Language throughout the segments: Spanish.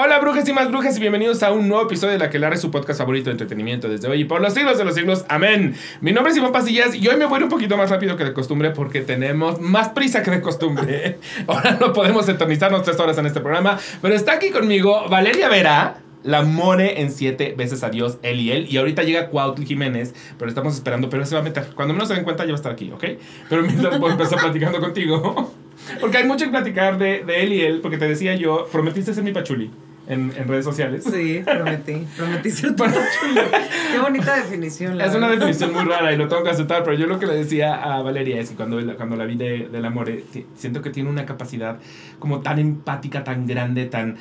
Hola brujas y más brujas y bienvenidos a un nuevo episodio de La que es su podcast favorito de entretenimiento desde hoy y por los siglos de los siglos. Amén. Mi nombre es Simón Pasillas y hoy me voy un poquito más rápido que de costumbre porque tenemos más prisa que de costumbre. Ahora no podemos eternizarnos tres horas en este programa, pero está aquí conmigo Valeria Vera. La more en siete veces a Dios, él y él. Y ahorita llega Cuautli Jiménez, pero estamos esperando, pero se va a meter. Cuando menos se den cuenta, ya va a estar aquí, ¿ok? Pero mientras voy a empezar platicando contigo. Porque hay mucho que platicar de, de él y él, porque te decía yo, prometiste ser mi pachuli en, en, redes sociales. Sí, prometí. Prometí ser tu chulo. Qué bonita definición. es una definición muy rara y lo tengo que aceptar, pero yo lo que le decía a Valeria es que cuando, cuando la vi de, del amor, siento que tiene una capacidad como tan empática, tan grande, tan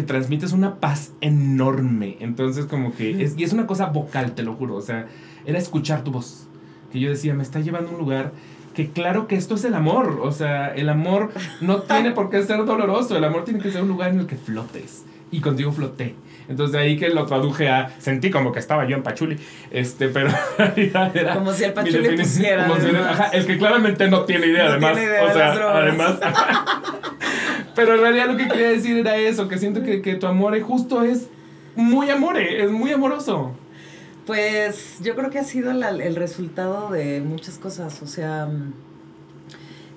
que transmites una paz enorme. Entonces, como que. Es, y es una cosa vocal, te lo juro. O sea, era escuchar tu voz. Que yo decía, me está llevando a un lugar que claro que esto es el amor. O sea, el amor no tiene por qué ser doloroso. El amor tiene que ser un lugar en el que flotes. Y contigo floté. Entonces de ahí que lo traduje a sentí como que estaba yo en Pachuli. Este, pero era como si el Pachuli pusiera. Como el que claramente no tiene idea, además. o sea, además. Pero en realidad lo que quería decir era eso, que siento que, que tu amor justo es muy amore, es muy amoroso. Pues yo creo que ha sido el resultado de muchas cosas. O sea, mm,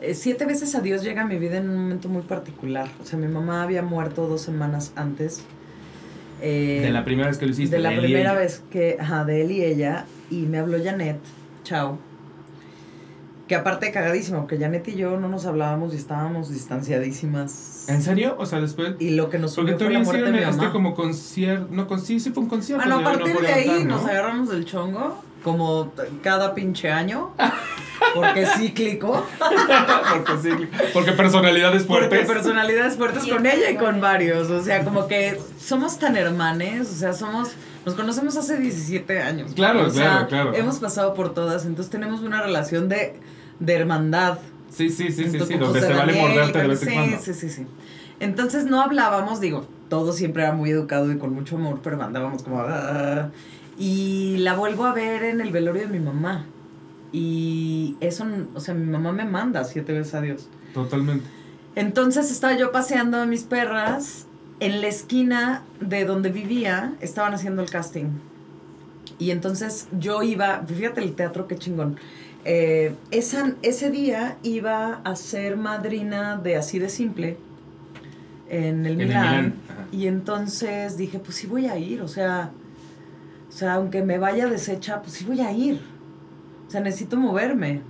eh, siete veces a Dios llega a mi vida en un momento muy particular. O sea, mi mamá había muerto dos semanas antes. Eh, de la primera vez que lo hiciste. De la primera vez que, ajá, de él y ella. Y me habló Janet, chao. Que aparte cagadísimo, que Janet y yo no nos hablábamos y estábamos distanciadísimas. ¿En serio? O sea, después. Y lo que nos Porque fue la muerte de mi este como concierto. No, con, sí, sí fue un concierto. Ah, no, a partir de ahí nos agarramos del chongo, como cada pinche año. Porque cíclico. porque cíclico. Porque personalidades fuertes. Porque personalidades fuertes con ella y con varios. O sea, como que somos tan hermanes. O sea, somos. Nos conocemos hace 17 años. Claro, claro, claro. Hemos pasado por todas. Entonces tenemos una relación de de hermandad. Sí, sí, sí, sí, sí, donde se vale morderte de vez en cuando. Sí, sí, sí. Entonces no hablábamos, digo, todo siempre era muy educado y con mucho amor, pero andábamos como... Ah". y la vuelvo a ver en el velorio de mi mamá. Y eso, o sea, mi mamá me manda siete veces a Dios. Totalmente. Entonces estaba yo paseando a mis perras. En la esquina de donde vivía estaban haciendo el casting. Y entonces yo iba, fíjate el teatro, qué chingón. Eh, esa, ese día iba a ser madrina de Así de Simple en el Milán. y entonces dije, pues sí voy a ir, o sea, o sea, aunque me vaya deshecha, pues sí voy a ir. O sea, necesito moverme.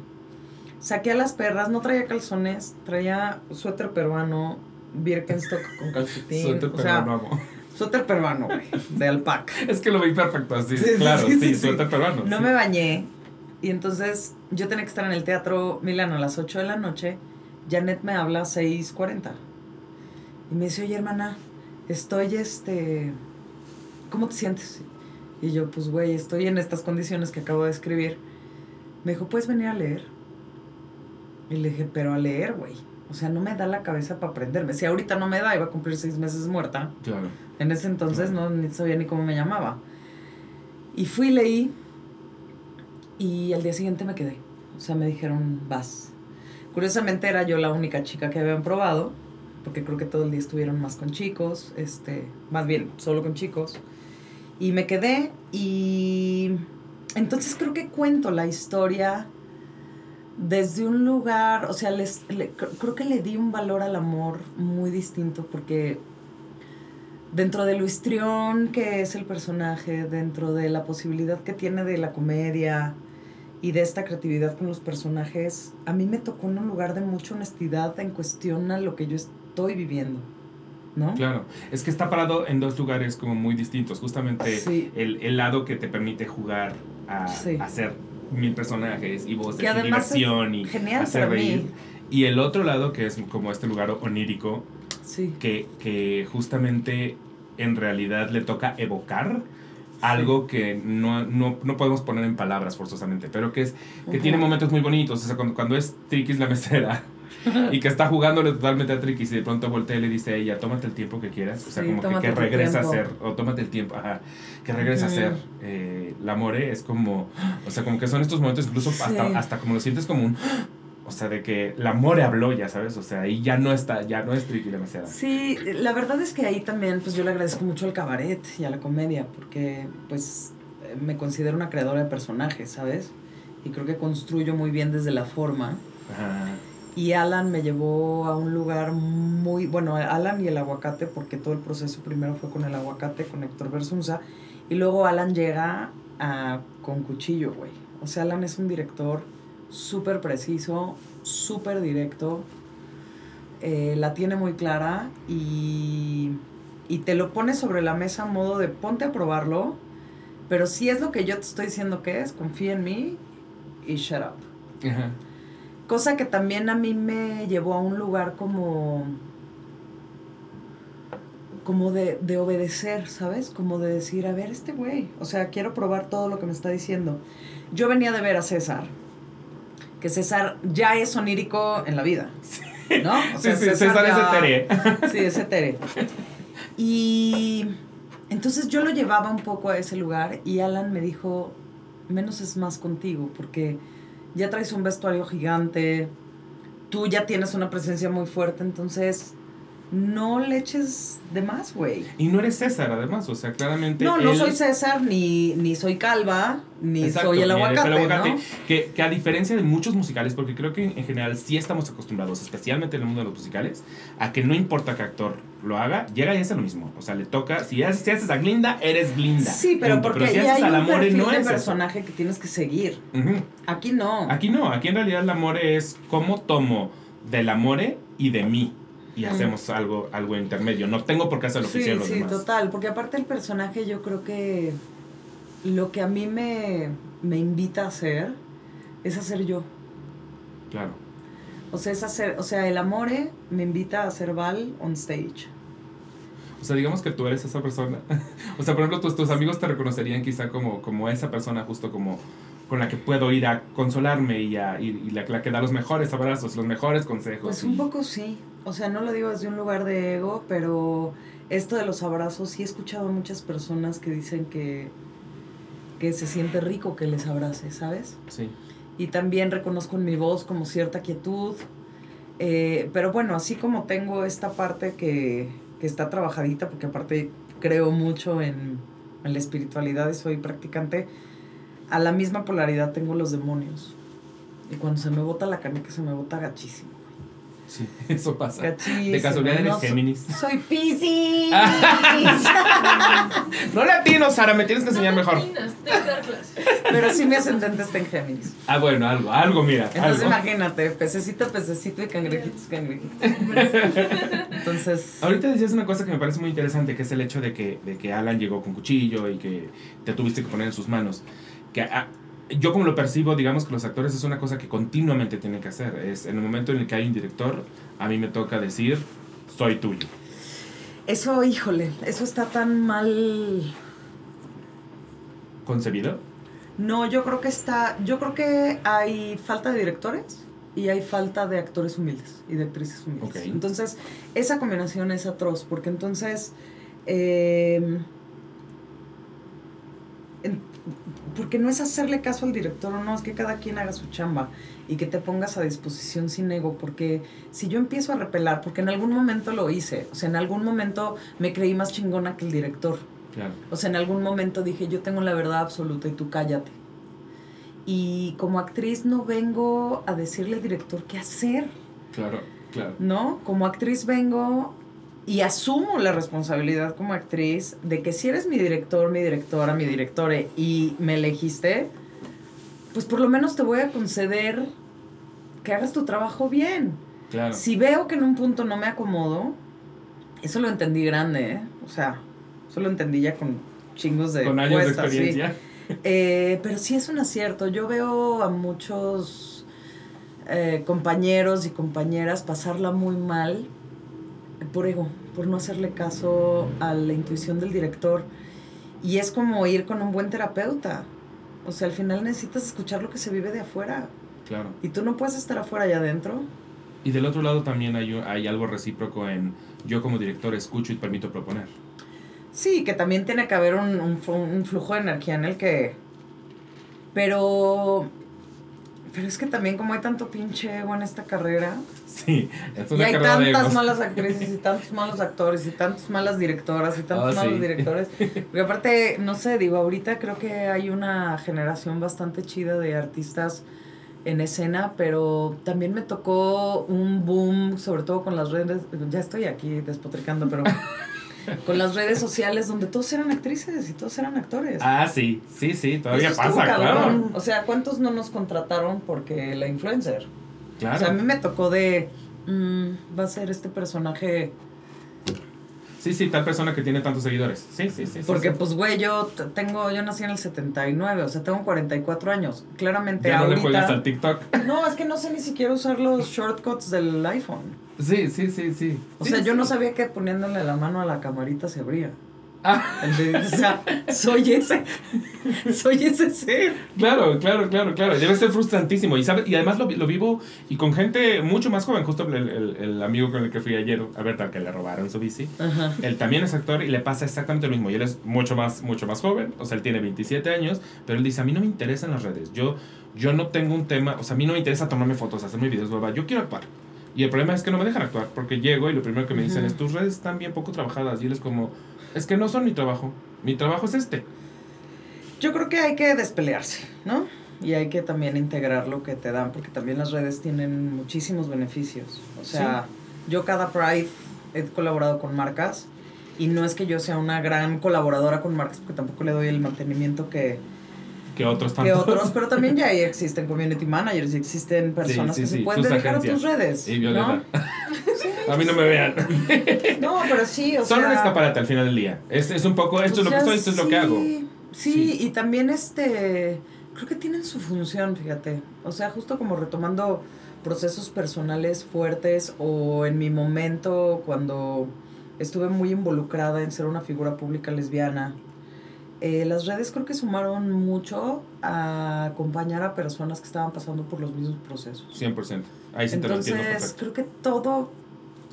Saqué a las perras, no traía calzones, traía suéter peruano, Birkenstock con calcetín. Suéter peruano, Suéter peruano, güey, de alpaca. es que lo vi perfecto así, claro, sí, suéter peruano. No me bañé, y entonces yo tenía que estar en el Teatro Milano a las 8 de la noche. Janet me habla a 6.40. Y me dice, oye hermana, estoy este... ¿Cómo te sientes? Y yo, pues güey, estoy en estas condiciones que acabo de escribir. Me dijo, ¿puedes venir a leer? Y le dije, pero a leer, güey. O sea, no me da la cabeza para aprenderme. Si ahorita no me da, iba a cumplir seis meses muerta. Claro. En ese entonces no ni sabía ni cómo me llamaba. Y fui y leí y al día siguiente me quedé. O sea, me dijeron, vas. Curiosamente era yo la única chica que habían probado, porque creo que todo el día estuvieron más con chicos, este, más bien solo con chicos. Y me quedé y entonces creo que cuento la historia desde un lugar, o sea, les, creo que le di un valor al amor muy distinto porque dentro de lo histrión que es el personaje, dentro de la posibilidad que tiene de la comedia y de esta creatividad con los personajes, a mí me tocó en un lugar de mucha honestidad en cuestión a lo que yo estoy viviendo. ¿No? Claro, es que está parado en dos lugares como muy distintos. Justamente el, lado que te permite jugar a, hacer mil personajes y voces y diversión y hacer reír. Y el otro lado que es como este lugar onírico que, que justamente en realidad le toca evocar algo que no, no, no, podemos poner en palabras forzosamente, pero que es que tiene momentos muy bonitos. O sea, cuando, cuando es Trikis la mesera y que está jugándole totalmente a Trikis y de pronto voltea y le dice a ella, tómate el tiempo que quieras. O sea, como que, que regresa a ser, o tómate el tiempo, ajá, que regresa a ser. Eh, la more es como, o sea, como que son estos momentos incluso hasta, hasta como lo sientes como un o sea, de que la more habló, ya sabes, o sea, ahí ya no está, ya no es Triqui demasiado. Sí, la verdad es que ahí también, pues yo le agradezco mucho al cabaret y a la comedia, porque pues me considero una creadora de personajes, ¿sabes? Y creo que construyo muy bien desde la forma. Y Alan me llevó a un lugar muy, bueno, Alan y el aguacate, porque todo el proceso primero fue con el aguacate, con Héctor Versunza, y luego Alan llega a, con cuchillo, güey. O sea, Alan es un director súper preciso, súper directo, eh, la tiene muy clara y, y te lo pone sobre la mesa a modo de ponte a probarlo, pero si es lo que yo te estoy diciendo que es, confía en mí y shut up. Cosa que también a mí me llevó a un lugar como como de, de, obedecer, ¿sabes? Como de decir, a ver, este güey, o sea, quiero probar todo lo que me está diciendo. Yo venía de ver a César, que César ya es onírico en la vida, ¿no? O sea, sí, César, es etere. Sí, es etere. Y entonces yo lo llevaba un poco a ese lugar y Alan me dijo, menos es más contigo, porque ya traes un vestuario gigante, tú ya tienes una presencia muy fuerte, entonces no le eches de más, güey. Y no eres César, además, o sea, claramente. No, no soy César, ni, ni soy Calva, ni soy el aguacate. que, que, a diferencia de muchos musicales, porque creo que en general sí estamos acostumbrados, especialmente en el mundo de los musicales, a que no importa qué actor lo haga, llega y hace lo mismo. O sea, le toca, si haces, si haces a Glinda, eres Glinda. Sí, pero porque si hay un perfil no de personaje que tienes que seguir. Aquí no. Aquí no, aquí en realidad el amor es cómo tomo del amore y de mí y hacemos algo, algo intermedio. No tengo por qué hacerlo sí, oficial los sí, total, porque aparte el personaje yo creo que lo que a mí me, me invita a hacer es hacer yo. Claro. O sea, es hacer, o sea, el amore me invita a hacer Val on stage. O sea, digamos que tú eres esa persona. o sea, por ejemplo, tus, tus amigos te reconocerían quizá como, como esa persona justo como con la que puedo ir a consolarme y, a, y, la, que da los mejores abrazos, los mejores consejos. Pues un poco sí. O sea, no lo digo desde un lugar de ego, pero esto de los abrazos, sí he escuchado a muchas personas que dicen que, que se siente rico que les abrace, ¿sabes? Sí. Y también reconozco en mi voz como cierta quietud. Eh, pero bueno, así como tengo esta parte que, que está trabajadita, porque aparte creo mucho en, en la espiritualidad y soy practicante, a la misma polaridad tengo los demonios. Y cuando se me bota la canica, se me bota gachísimo. Sí, eso pasa. De casualidad eres Géminis. Soy Piscis. no le atino, Sara, me tienes que enseñar mejor. Pero sí mi ascendente está en Géminis. Ah, bueno, algo, algo, mira. Entonces imagínate, pececito, pececito y cangrejitos, cangrejitos. Entonces. Ahorita decías una cosa que me parece muy interesante, que es el hecho de que, de que Alan llegó con cuchillo y que te tuviste que poner en sus manos que ah, yo como lo percibo, digamos que los actores es una cosa que continuamente tienen que hacer. Es en el momento en el que hay un director, a mí me toca decir, soy tuyo. Eso, híjole, eso está tan mal concebido. No, yo creo que está, yo creo que hay falta de directores y hay falta de actores humildes y de actrices humildes. Entonces, esa combinación es atroz, porque entonces eh, porque no es hacerle caso al director o no, es que cada quien haga su chamba y que te pongas a disposición sin ego, porque si yo empiezo a repelar, porque en algún momento lo hice, o sea, en algún momento me creí más chingona que el director. O sea, en algún momento dije, yo tengo la verdad absoluta y tú cállate. Y como actriz no vengo a decirle al director qué hacer. Claro, claro. ¿No? Como actriz vengo y asumo la responsabilidad como actriz de que si eres mi director, mi directora, mi directore y me elegiste, pues por lo menos te voy a conceder que hagas tu trabajo bien. Claro. Si veo que en un punto no me acomodo, eso lo entendí grande, ¿eh? O sea, eso lo entendí ya con chingos de... Con años de experiencia. Eh, pero sí es un acierto. Yo veo a muchos eh, compañeros y compañeras pasarla muy mal por ego, por no hacerle caso a la intuición del director. Y es como ir con un buen terapeuta. O sea, al final necesitas escuchar lo que se vive de afuera. Claro. Y tú no puedes estar afuera y adentro. Y del otro lado también hay, hay algo recíproco en yo como director escucho y permito proponer. Sí, que también tiene que haber un, un, un flujo de energía en el que... Pero Pero es que también como hay tanto pinche ego en esta carrera. Sí, es una Y hay tantas malas actrices y tantos malos actores y tantas malas directoras y tantos oh, malos directores. Porque aparte, no sé, digo, ahorita creo que hay una generación bastante chida de artistas en escena, pero también me tocó un boom, sobre todo con las redes, ya estoy aquí despotricando, pero con las redes sociales donde todos eran actrices y todos eran actores. Ah, sí, sí, sí, todavía pasa, claro. O sea, ¿cuántos no nos contrataron porque la influencer? Claro. O sea, a mí me tocó de, mm, va a ser este personaje Sí, sí, tal persona que tiene tantos seguidores. Sí, sí, sí. Porque, pues, güey, yo tengo, yo nací en el 79, o sea, tengo 44 años. Claramente ¿Ya no le juegas al TikTok? No, es que no sé ni siquiera usar los shortcuts del iPhone. Sí, sí, sí, sí. O sea, yo no sabía que poniéndole la mano a la camarita se abría. Ah. o sea, soy ese. soy ese ser. Claro, claro, claro, claro. Debe ser frustrantísimo. Y, ¿sabe? y además lo, lo vivo y con gente mucho más joven. Justo el, el, el, amigo con el que fui ayer a ver, tal que le robaron su bici. Él también es actor y le pasa exactamente lo mismo. Y él es mucho más, mucho más joven. O sea, él tiene 27 años. Pero él dice: A mí no me interesan las redes. Yo, yo no tengo un tema. O sea, a mí no me interesa tomarme fotos, hacerme videos, nueva. Yo quiero actuar. Y el problema es que no me dejan actuar. Porque llego y lo primero que me dicen es: Tus redes están bien poco trabajadas. Y él es como es que no son mi trabajo. Mi trabajo es este. Yo creo que hay que despelearse, ¿no? Y hay que también integrar lo que te dan, porque también las redes tienen muchísimos beneficios. O sea, yo cada Pride he colaborado con marcas y no es que yo sea una gran colaboradora con marcas, porque tampoco le doy el mantenimiento que, que otros tantos. Que otros, pero también ya existen community managers y existen personas que se pueden dedicar a tus redes. Y ¿no? a mí no me vean. no, pero sí, o Son un escaparate al final del día. Es, es un poco, esto es lo que estoy, esto es lo que hago. Sí, y también este, creo que tienen su función, fíjate. O sea, justo como retomando procesos personales fuertes o en mi momento cuando estuve muy involucrada en ser una figura pública lesbiana eh, las redes creo que sumaron mucho a acompañar a personas que estaban pasando por los mismos procesos. 100%. Ahí sí Entonces, creo que todo,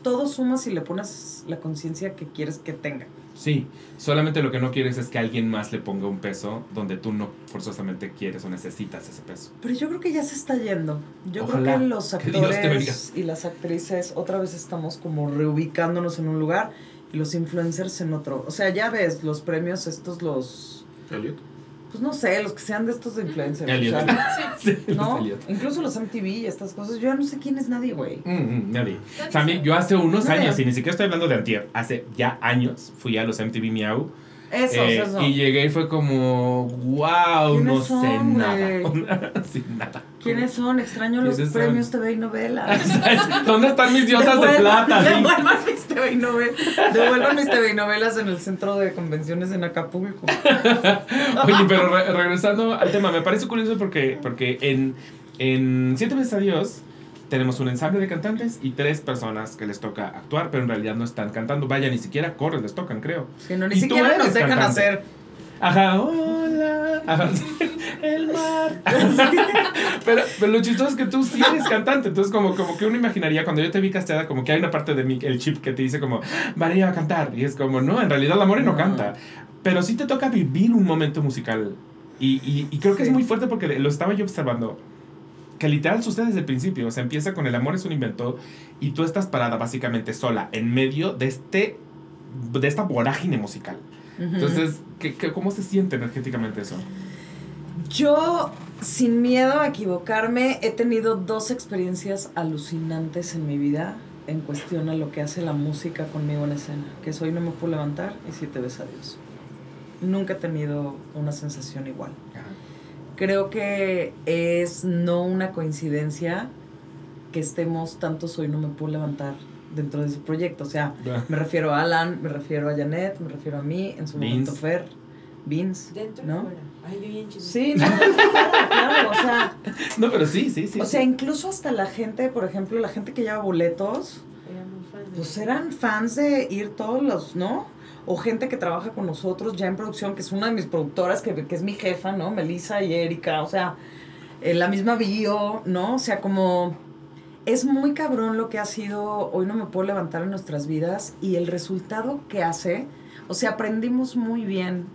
todo suma si le pones la conciencia que quieres que tenga. Sí, solamente lo que no quieres es que alguien más le ponga un peso donde tú no forzosamente quieres o necesitas ese peso. Pero yo creo que ya se está yendo. Yo creo que los actores y las actrices otra vez estamos como reubicándonos en un lugar y los influencers en otro. O sea, ya ves, los premios estos, los... Elliot. Pues no sé, los que sean de estos de influencers. Elliot. sí. ¿No? Incluso los MTV y estas cosas. Yo ya no sé quién es nadie, güey. Mm, mm, nadie. O sea, yo hace unos años, y ni siquiera estoy hablando de antier, hace ya años fui a los MTV Miau eso, eh, eso. Y llegué y fue como, wow, no sé nada. Sin nada. ¿Quiénes son? Extraño los premios TV y novelas. ¿Dónde están mis diosas de plata? Devuelvan mis TV y novelas. Devuelvan mis TV y novelas en el centro de convenciones en Acapulco. Oye, pero regresando al tema, me parece curioso porque, porque en, en Siete veces adiós tenemos un ensamble de cantantes y tres personas que les toca actuar, pero en realidad no están cantando. Vaya, ni siquiera corren, les tocan, creo. Sí, no, ni siquiera nos dejan hacer. Ajá, hola. Ajá, el mar. pero, pero, lo chistoso es que tú sí eres cantante. Entonces, como, como que uno imaginaría, cuando yo te vi casteada, como que hay una parte de mí, el chip que te dice como, vale, a cantar. Y es como, no, en realidad la More no, canta. Pero sí te toca vivir un momento musical. Y, y, y creo que es muy fuerte porque lo estaba yo observando que literal sucede desde el principio. O sea, empieza con el amor es un invento y tú estás parada básicamente sola en medio de este de esta vorágine musical. Entonces, ¿qué, cómo se siente energéticamente eso? Yo, sin miedo a equivocarme, he tenido dos experiencias alucinantes en mi vida en cuestión a lo que hace la música conmigo en escena. Que soy No me puedo levantar y si te ves a Dios. Nunca he tenido una sensación igual creo que es no una coincidencia que estemos tantos hoy no me puedo levantar dentro de ese proyecto. O sea, me refiero a Alan, me refiero a Janet, me refiero a mí, en su momento Fer, Vince. Dentro ¿no? fuera. Ay, yo Sí, no, claro, o sea. No, pero sí, sí, sí. O sea, incluso hasta la gente, por ejemplo, la gente que lleva boletos, pues eran fans de ir todos los, ¿no? O gente que trabaja con nosotros ya en producción, que es una de mis productoras, que, que es mi jefa, ¿no? Melissa y Erika, o sea, en la misma bio, ¿no? O sea, como es muy cabrón lo que ha sido, hoy no me puedo levantar en nuestras vidas y el resultado que hace, o sea, aprendimos muy bien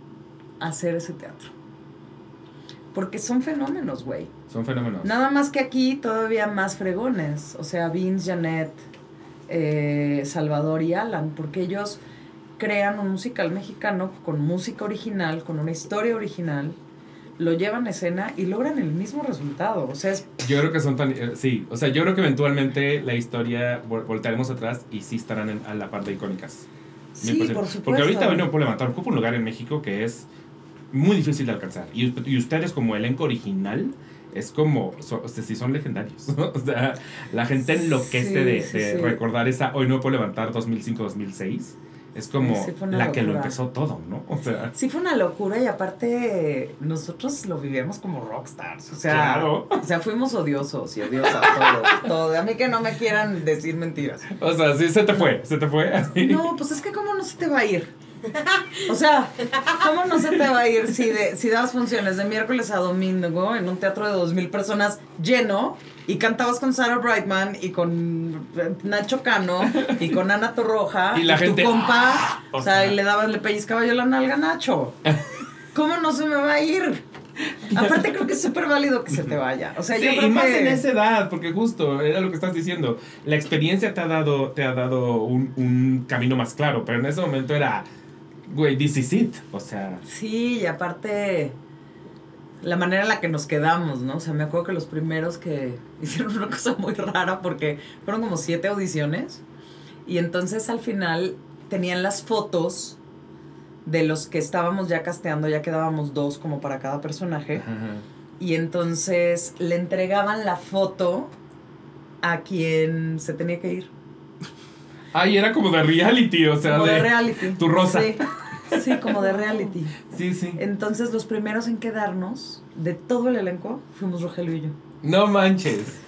a hacer ese teatro. Porque son fenómenos, güey. Son fenómenos. Nada más que aquí todavía más fregones. O sea, Vince, Janet, eh, Salvador y Alan. Porque ellos crean un musical mexicano con música original, con una historia original lo llevan a escena y logran el mismo resultado. O sea, es... Yo creo que son tan... Eh, sí, o sea, yo creo que eventualmente la historia voltearemos atrás y sí estarán a la parte icónicas. Sí, por supuesto. Porque ahorita no puedo levantar, ocupa un lugar en México que es muy difícil de alcanzar. Y, y ustedes como elenco original es como, o sea, si son legendarios. o sea, la gente enloquece de, de recordar esa, hoy no puedo levantar 2005-2006 es como la que lo empezó todo, ¿no? O sea. Sí, fue una locura y aparte nosotros lo vivíamos como rockstars. O sea, claro. o sea fuimos odiosos y odiosas todos. todo. A mí que no me quieran decir mentiras. O sea, sí se te fue, se te fue. No, pues es que cómo no se te va a ir. O sea, ¿cómo no se te va a ir si, de, si dabas funciones de miércoles a domingo en un teatro de dos mil personas lleno y cantabas con Sarah Brightman y con Nacho Cano y con Ana Torroja y, la gente, tu compa, ah, o, sea, y le dabas, le pellizcaba yo la nalga a Nacho? ¿Cómo no se me va a ir? Aparte creo que es súper válido que se te vaya. O sea, sí, y más en esa edad, porque justo era lo que estás diciendo. La experiencia te ha dado, te ha dado un, un camino más claro, pero en ese momento era güey, this is it. O sea. Sí, y aparte, la manera en la que nos quedamos, ¿no? O sea, me acuerdo que los primeros que hicieron una cosa muy rara porque fueron como siete audiciones. Y entonces al final tenían las fotos de los que estábamos ya casteando, ya quedábamos dos como para cada personaje. Y entonces le entregaban la foto a quien se tenía que ir. Ay, era como de reality, o sea, como de, reality. Tu rosa. Sí. como de reality. Sí, sí. Entonces, los primeros en quedarnos, de todo el elenco, fuimos Rogelio y yo. No manches.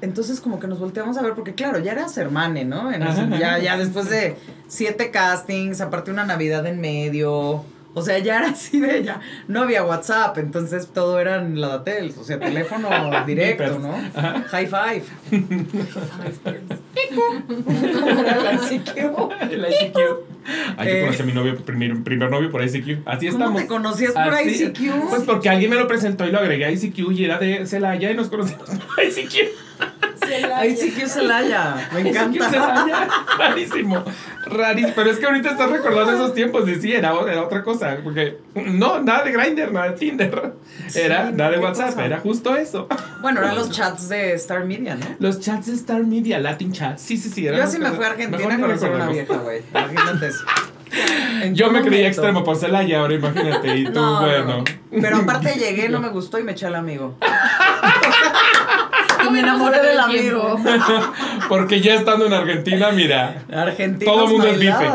Entonces, como que nos volteamos a ver, porque claro, ya eras hermane, ¿no? ya, ya después de siete castings, aparte una Navidad en medio, o sea, ya era así de ella. No había WhatsApp, entonces todo era en la Datel, o sea, teléfono directo, ¿no? High five. ¿Cómo era el ICQ? El ICQ. Ay, yo conocí a mi novio, primer, primer novio por ICQ. Así estamos. ¿Cómo te conocías por ICQ? Pues porque alguien me lo presentó y lo agregué a ICQ y era de Celaya y nos conocimos por ICQ. ICQ Celaya, me encanta. rarísimo, rarísimo. Pero es que ahorita estás recordando esos tiempos y sí, era, era otra cosa. Porque no, nada de Grindr, nada de Tinder. Era nada de WhatsApp, era justo eso. Bueno, eran los chats de Star Media, ¿no? Los chats de Star Media, Latin Chat. Sí, sí, sí. Yo sí me fui a Argentina a conocer una vieja, güey. Imagínate eso. Yo me creía extremo por Celaya, ahora imagínate. Y tú, bueno. Pero aparte llegué, no me gustó y me eché al amigo. Y me enamoré del amigo. Porque ya estando en Argentina, mira. Argentina. Todo el mundo es bife.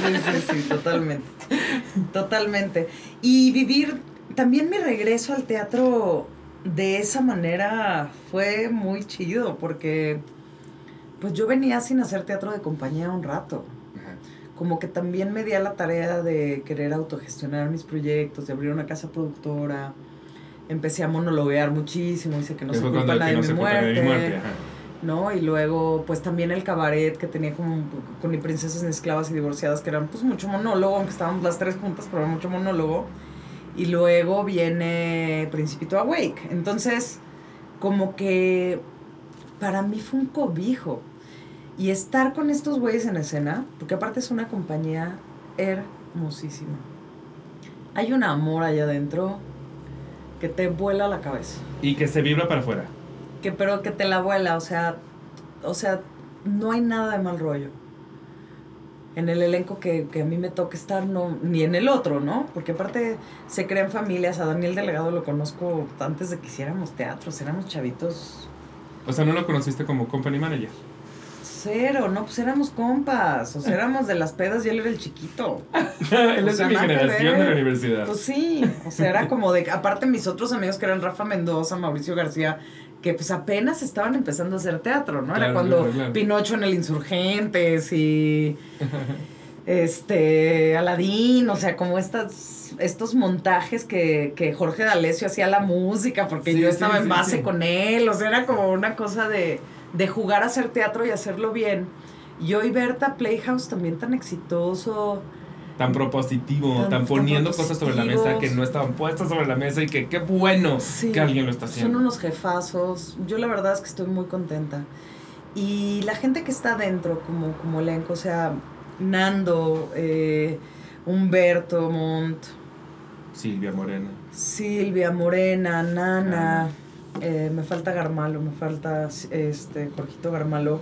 Sí, sí, sí, totalmente. Totalmente. Y vivir también mi regreso al teatro de esa manera fue muy chido porque pues yo venía sin hacer teatro de compañía un rato. Como que también me di a la tarea de querer autogestionar mis proyectos, de abrir una casa productora empecé a monologuear muchísimo, dice que no se culpa nadie de mi muerte. ¿no? Y luego, pues también el cabaret que tenía como con princesas esclavas y divorciadas, que eran pues mucho monólogo, aunque estábamos las tres juntas, pero mucho monólogo. Y luego viene Principito Awake. Entonces, como que para mí fue un cobijo. Y estar con estos güeyes en escena, porque aparte es una compañía hermosísima. Hay un amor allá adentro que te vuela la cabeza. Y que se vibra para afuera. Que pero que te la vuela, o sea, o sea, no hay nada de mal rollo. En el elenco que, a mí me toca estar, no, ni en el otro, ¿no? Porque aparte se crean familias, a Daniel Delegado lo conozco antes de que hiciéramos teatro, éramos chavitos. O sea, ¿no lo conociste como company manager? Cero, no, pues éramos compas, o sea, éramos de las pedas y él era el chiquito. él es de mi generación de la universidad. Pues sí, o sea, era como de, aparte mis otros amigos que eran Rafa Mendoza, Mauricio García, que pues apenas estaban empezando a hacer teatro, ¿no? era cuando Pinocho en el Insurgentes y este Aladín, o sea, como estas estos montajes que, que Jorge D'Alessio hacía la música porque yo estaba en base con él, o sea, era como una cosa de de jugar a hacer teatro y hacerlo bien. Y hoy Berta Playhouse también tan exitoso. tan propositivo, tan, poniendo cosas sobre la mesa que no estaban puestas sobre la mesa y que qué bueno que alguien lo está haciendo. Son unos jefazos. Yo la verdad es que estoy muy contenta. Y la gente que está dentro como, como elenco, o sea, Nando, eh, Humberto Montt. Silvia Morena. Silvia Morena, Nana. Eh, me falta Garmalo, me falta este Jorgito Garmalo.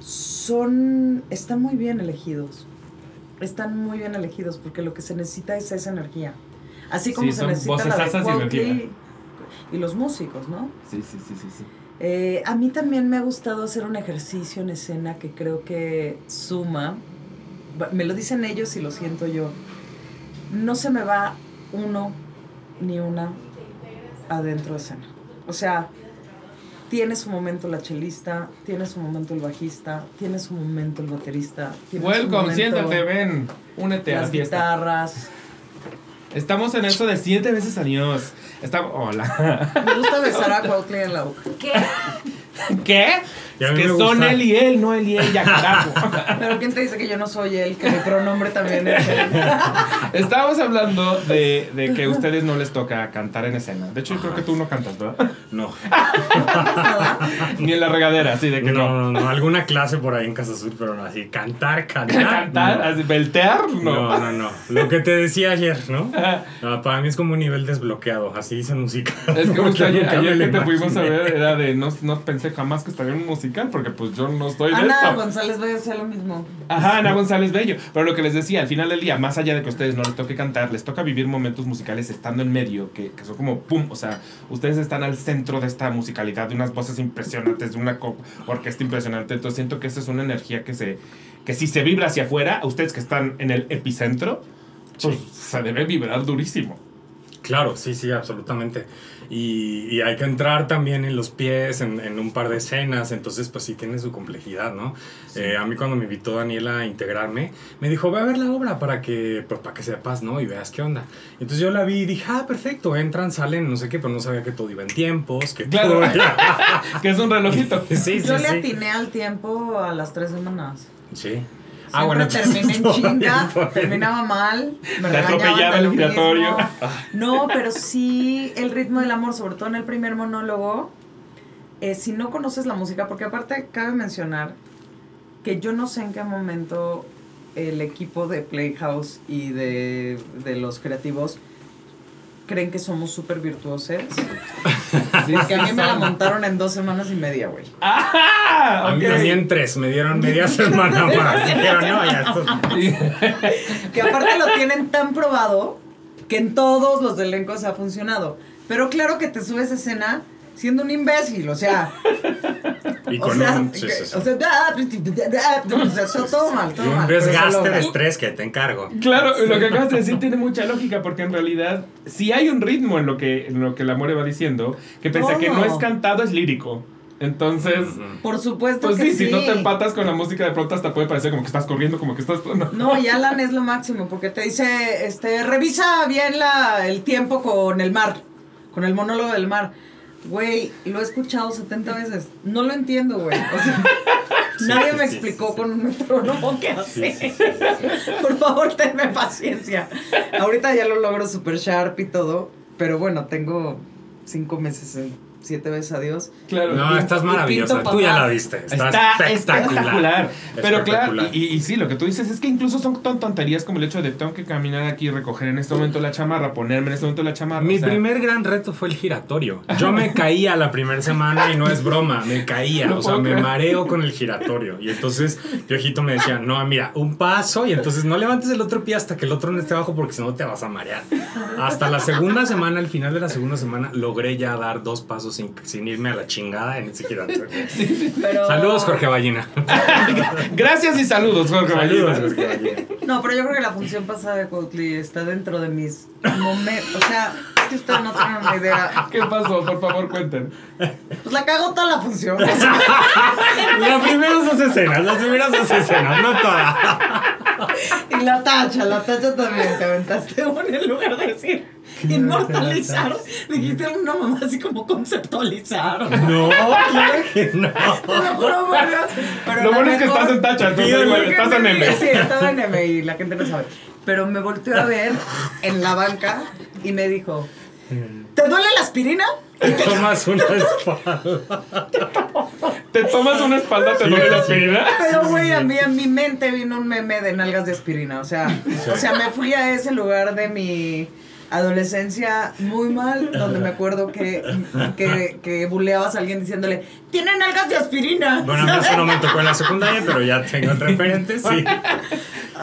Son. Están muy bien elegidos. Están muy bien elegidos porque lo que se necesita es esa energía. Así como se necesita la de y, y los músicos, ¿no? Sí, sí, sí, sí. sí. Eh, a mí también me ha gustado hacer un ejercicio en escena que creo que suma. Me lo dicen ellos y lo siento yo. No se me va uno ni una adentro de escena. O sea, tiene su momento la chelista, tiene su momento el bajista, tiene su momento el baterista. Tiene Welcome, siéntate, ven, únete a fiesta. guitarras. Estamos en eso de siete veces a Dios. Hola. Me gusta besar a Cuauhtli en la boca. ¿Qué? ¿Qué? que son él y él, no él y ella, carajo. Pero ¿quién te dice que yo no soy él? Que mi pronombre también es él. Estábamos hablando de, de, que a ustedes no les toca cantar en escena. De hecho, yo creo que tú no cantas, ¿verdad? No. Ni en la regadera, así de que no. No, no, Alguna clase por ahí en Casa Sur, pero no así. Cantar, cantar. ¿Cantar? Así, ¿Beltear? No. No, no, no. Lo que te decía ayer, ¿no? para mí es como un nivel desbloqueado. Así dice música. Es que ayer, ayer que te fuimos a ver era de no, no pensé jamás que estaría en un musical porque pues yo no estoy Ana Ana González Bello hacía lo mismo. Ajá, Ana González Bello. Pero lo que les decía, al final del día, más allá de que a ustedes no les toque cantar, les toca vivir momentos musicales estando en medio, que, que son como pum, o sea, ustedes están al centro de esta musicalidad, de unas voces impresionantes, de una orquesta impresionante. Entonces siento que esa es una energía que se que si se vibra hacia afuera, a ustedes que están en el epicentro, pues se debe vibrar durísimo. Claro, sí, sí, absolutamente. Y, hay que entrar también en los pies, en, un par de escenas, entonces pues sí tiene su complejidad, ¿no? Eh, a mí cuando me invitó Daniela a integrarme, me dijo, ve a ver la obra para que, pues, para que sepas, ¿no? Y veas qué onda. Entonces yo la vi y dije, ah, perfecto, entran, salen, no sé qué, pero no sabía que todo iba en tiempos, que claro, que es un relojito. Sí, sí, yo le atiné al tiempo a las tres semanas. Sí. Ah, bueno, terminé en chinga, terminaba mal, me atropellaba el giratorio. No, pero sí el ritmo del amor, sobre todo en el primer monólogo, eh, si no conoces la música, porque aparte cabe mencionar que yo no sé en qué momento el equipo de Playhouse y de, de los creativos creen que somos súper virtuosos. Porque a mí me la montaron en dos semanas y media, güey. Ah, a, mí, en tres, me dieron media semana más. Dijeron, no, ya esto... que aparte lo tienen tan probado que en todos los elencos ha funcionado. Pero claro que te subes a escena siendo un imbécil, o sea. Y con o sea, un. Sí, sí, O sea, todo mal, todo y un desgaste de estrés que te encargo. Claro, lo que acabas de decir tiene mucha lógica, porque en realidad, si hay un ritmo en lo que, en lo que la More va diciendo, que pese a que no es cantado, es lírico. Entonces, por supuesto pues sí, si no te empatas con la música de pronto hasta puede parecer como que estás corriendo, como que estás no, no y Alan es lo máximo porque te dice, este, revisa bien la el tiempo con el mar, con el monólogo del mar. Güey, lo he escuchado 70 veces. No lo entiendo, güey. O sea, nadie me explicó con un metrónomo qué hacer. Por favor, tenme paciencia. Ahorita ya lo logro super sharp y todo. Pero bueno, tengo cinco meses en siete veces a Dios. Claro. No, estás maravillosa. Tú ya la viste. Está, espectacular. Pero claro, y, y, sí, lo que tú dices es que incluso son tan tonterías como el hecho de tengo que caminar aquí y recoger en este momento la chamarra, ponerme en este momento la chamarra. Mi primer gran reto fue el giratorio. Yo me caía la primera semana y no es broma, me caía. o sea, me mareo con el giratorio. Y entonces Piojito me decía, no, mira, un paso y entonces no levantes el otro pie hasta que el otro no esté abajo porque si no te vas a marear. Hasta la segunda semana, al final de la segunda semana, logré ya dar dos pasos sin, irme a la chingada en ese. Saludos, Jorge Ballina. Gracias y saludos, Jorge Ballina. No, pero yo creo que la función pasada de Cuautli está dentro de mis momentos. O sea, que ustedes no tienen una idea. ¿Qué pasó? Por favor, cuenten. Pues la cago toda la función. las primeras dos escenas, las primeras dos escenas, no todas. Y la tacha, la tacha también. Te aventaste uno en lugar de decir Inmortalizar. Dijiste alguna mamá así como conceptualizar. No, claro que no. lo bueno es que estás en tacha, entonces igual, estás en M. Sí, estaba en M y la gente no sabe. Pero me volteó a ver en la banca y me dijo, ¿te duele la aspirina? Te tomas una espalda. Te tomas una espalda, te duele la aspirina. Pero, güey, a mí en mi mente vino un meme de nalgas de aspirina. O sea, o sea, me fui a ese lugar de mi adolescencia muy mal, donde me acuerdo que, que, que buleabas a alguien diciéndole, tienen algas de aspirina. Bueno, a mí eso no me tocó en la secundaria, pero ya tengo referentes, sí.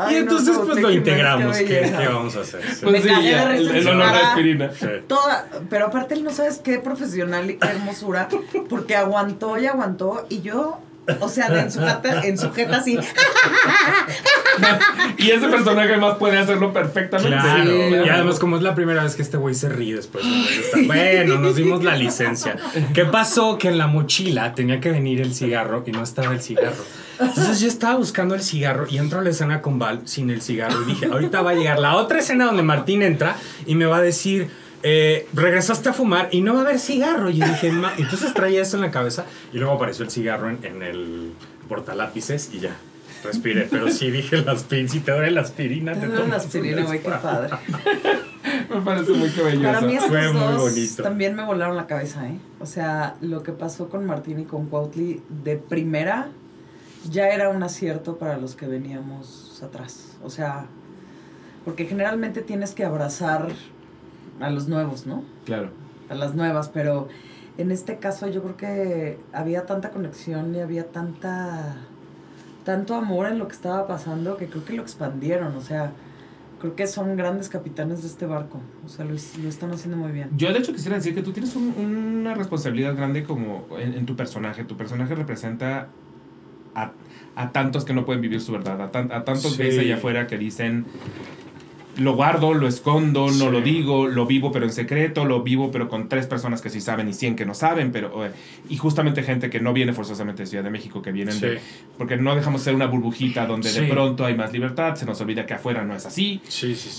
y entonces, pues lo integramos. ¿Qué, ¿Qué, vamos a hacer? Pues me sí, el, el, olor de aspirina. Toda, pero aparte, él no sabes qué profesional y qué hermosura, porque aguantó y aguantó, y yo o sea, en su jeta, en su jeta así. y ese personaje más puede hacerlo perfectamente. Claro. Y además, como es la primera vez que este güey se ríe después. Bueno, nos dimos la licencia. ¿Qué pasó? Que en la mochila tenía que venir el cigarro y no estaba el cigarro. Entonces yo estaba buscando el cigarro y entro a la escena con Val sin el cigarro. Y dije, ahorita va a llegar la otra escena donde Martín entra y me va a decir eh, regresaste a fumar y no va a haber cigarro. Y dije, entonces traía eso en la cabeza y luego apareció el cigarro en, en el portalápices y ya. Respiré, pero sí dije las pins y te duele la aspirina. Te duele la aspirina, güey, qué padre. me parece muy cabelloso. Para mí estos Fue muy bonito. también me volaron la cabeza, ¿eh? O sea, lo que pasó con Martín y con Cuautli de primera ya era un acierto para los que veníamos atrás. O sea, porque generalmente tienes que abrazar a los nuevos, ¿no? Claro. A las nuevas, pero en este caso yo creo que había tanta conexión y había tanta tanto amor en lo que estaba pasando que creo que lo expandieron, o sea, creo que son grandes capitanes de este barco, o sea, lo, están haciendo muy bien. Yo de hecho quisiera decir que tú tienes una responsabilidad grande como en, tu personaje, tu personaje representa a, a, tantos que no pueden vivir su verdad, a, a tantos sí. gays allá afuera que dicen lo guardo, lo escondo, no lo digo, lo vivo pero en secreto, lo vivo pero con tres personas que sí saben y cien que no saben, pero eh, y justamente gente que no viene forzosamente de Ciudad de México, que vienen de, porque no dejamos ser una burbujita donde de pronto hay más libertad, se nos olvida que afuera no es así.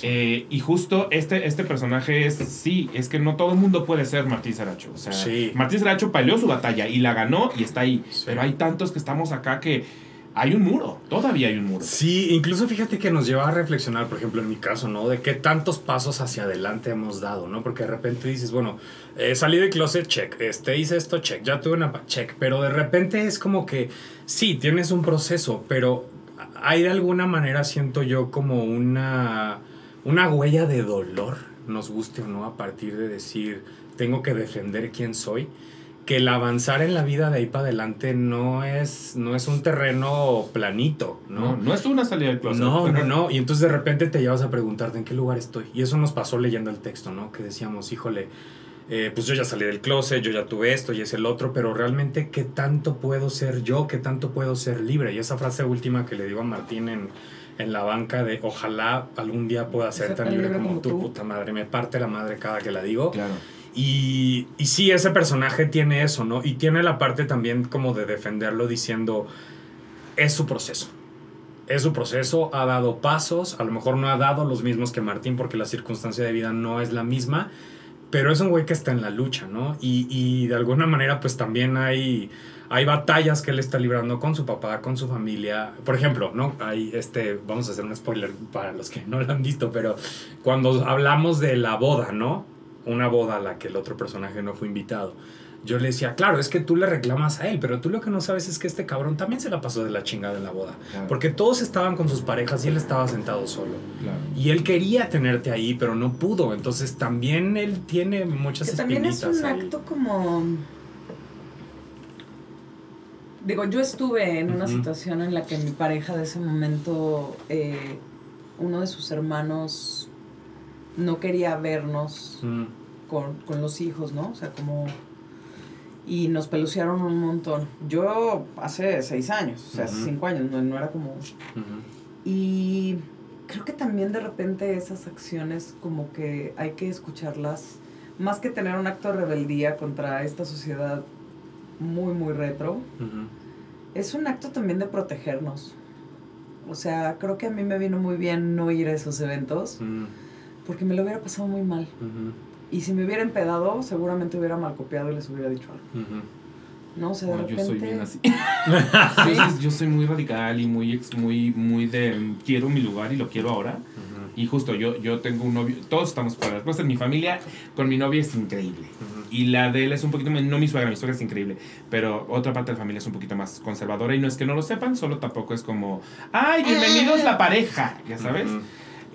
Eh, y justo este, este personaje es, sí, es que no todo el mundo puede ser Martín Saracho. O sea, Martín Saracho peleó su batalla y la ganó y está ahí, pero hay tantos que estamos acá que hay un muro, todavía hay un muro. Sí, incluso fíjate que nos lleva a reflexionar, por ejemplo, en mi caso, ¿no? De qué tantos pasos hacia adelante hemos dado, ¿no? Porque de repente dices, bueno, eh, salí de closet, check, este, hice esto, check, ya tuve una, check, pero de repente es como que, sí, tienes un proceso, pero hay de alguna manera, siento yo, como una, una huella de dolor, nos guste o no, a partir de decir, tengo que defender quién soy que el avanzar en la vida de ahí para adelante no es, no es un terreno planito, ¿no? No, es una salida del closet. No, no, no. Y entonces de repente te llevas a preguntarte en qué lugar estoy. Y eso nos pasó leyendo el texto, ¿no? Que decíamos, híjole, eh, pues yo ya salí del closet, yo ya tuve esto y es el otro, pero realmente qué tanto puedo ser yo, qué tanto puedo ser libre. Y esa frase última que le digo a Martín en, en la banca de ojalá algún día pueda ser tan libre, como, tú, puta madre, me parte la madre cada que la digo. Claro. Y, y sí, ese personaje tiene eso, ¿no? Y tiene la parte también como de defenderlo diciendo, es su proceso. Es su proceso, ha dado pasos, a lo mejor no ha dado los mismos que Martín porque la circunstancia de vida no es la misma, pero es un güey que está en la lucha, ¿no? Y, y de alguna manera pues también hay, hay batallas que él está librando con su papá, con su familia. Por ejemplo, ¿no? Hay este, vamos a hacer un spoiler para los que no lo han visto, pero cuando hablamos de la boda, ¿no? Una boda a la que el otro personaje no fue invitado. Yo le decía, claro, es que tú le reclamas a él, pero tú lo que no sabes es que este cabrón también se la pasó de la chingada en la boda. Porque todos estaban con sus parejas y él estaba sentado solo. Y él quería tenerte ahí, pero no pudo. Entonces también él tiene muchas que También es un acto como... Digo, yo estuve en una situación en la que mi pareja de ese momento, eh, uno de sus hermanos no quería vernos mm. Con, con, los hijos, ¿no? O sea, como... Y nos pelucearon un montón. Yo hace seis años, o sea, hace cinco años, no, era como... Y creo que también de repente esas acciones como que hay que escucharlas, más que tener un acto de rebeldía contra esta sociedad muy, muy retro, es un acto también de protegernos. O sea, creo que a mí me vino muy bien no ir a esos eventos. Mm porque me lo hubiera pasado muy mal. Y si me hubiera empedado, seguramente hubiera mal copiado y les hubiera dicho algo. No, o sea, de repente... Yo soy bien así. yo soy muy radical y muy, muy, muy de quiero mi lugar y lo quiero ahora. Y justo yo, yo tengo un novio, todos estamos para pues en mi familia, con mi novia es increíble. Y la de él es un poquito, no mi suegra, mi suegra es increíble, pero otra parte de la familia es un poquito más conservadora y no es que no lo sepan, solo tampoco es como, ay, bienvenidos la pareja, ya sabes.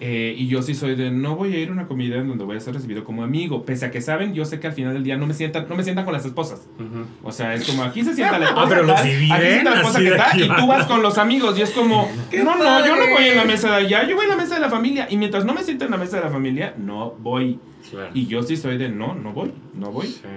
Eh, y yo sí soy de no voy a ir a una comida en donde voy a ser recibido como amigo. Pese a que saben, yo sé que al final del día no me sientan, no me sientan con las esposas. O sea, es como aquí se sienta la esposa. Ah, pero aquí se sienta la esposa que está y tú vas con los amigos. Y es como, no, no, yo no voy en la mesa de allá, yo voy en la mesa de la familia. Y mientras no me siento en la mesa de la familia, no voy. Y yo sí soy de no, no voy, no voy. Sí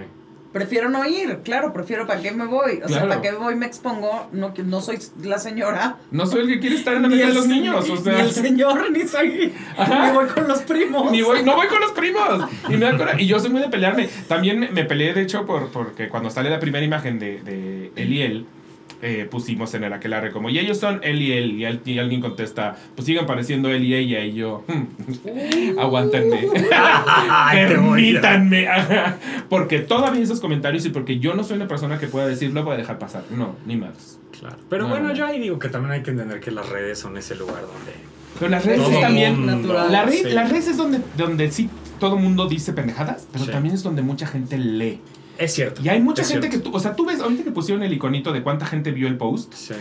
prefiero no ir, claro, prefiero para qué me voy. O sea, para qué voy me expongo, no, no soy la señora. No soy el que quiere estar en la mesa de los niños. O sea. Ni el señor, ni soy. Ni voy con los primos. Ni voy, no voy con los primos. Y, me y yo soy muy de pelearme. También me, peleé, de hecho, por, porque cuando sale la primera imagen de, de Eliel eh, pusimos en el aquelarre como, y ellos son él y él, y, alguien contesta, pues sigan pareciendo él y ella, y yo, hmm, aguántenme, permítanme, porque todavía esos comentarios y porque yo no soy una persona que pueda decir, lo voy a dejar pasar, no, ni más. Claro. Pero bueno, yo ahí digo que también hay que entender que las redes son ese lugar donde... Pero las redes también... La red, Las redes es donde, donde sí todo el mundo dice pendejadas, pero también es donde mucha gente lee. Es cierto. Y hay mucha gente que tú, o sea, tú ves, ahorita que pusieron el iconito de cuánta gente vio el post. Sí.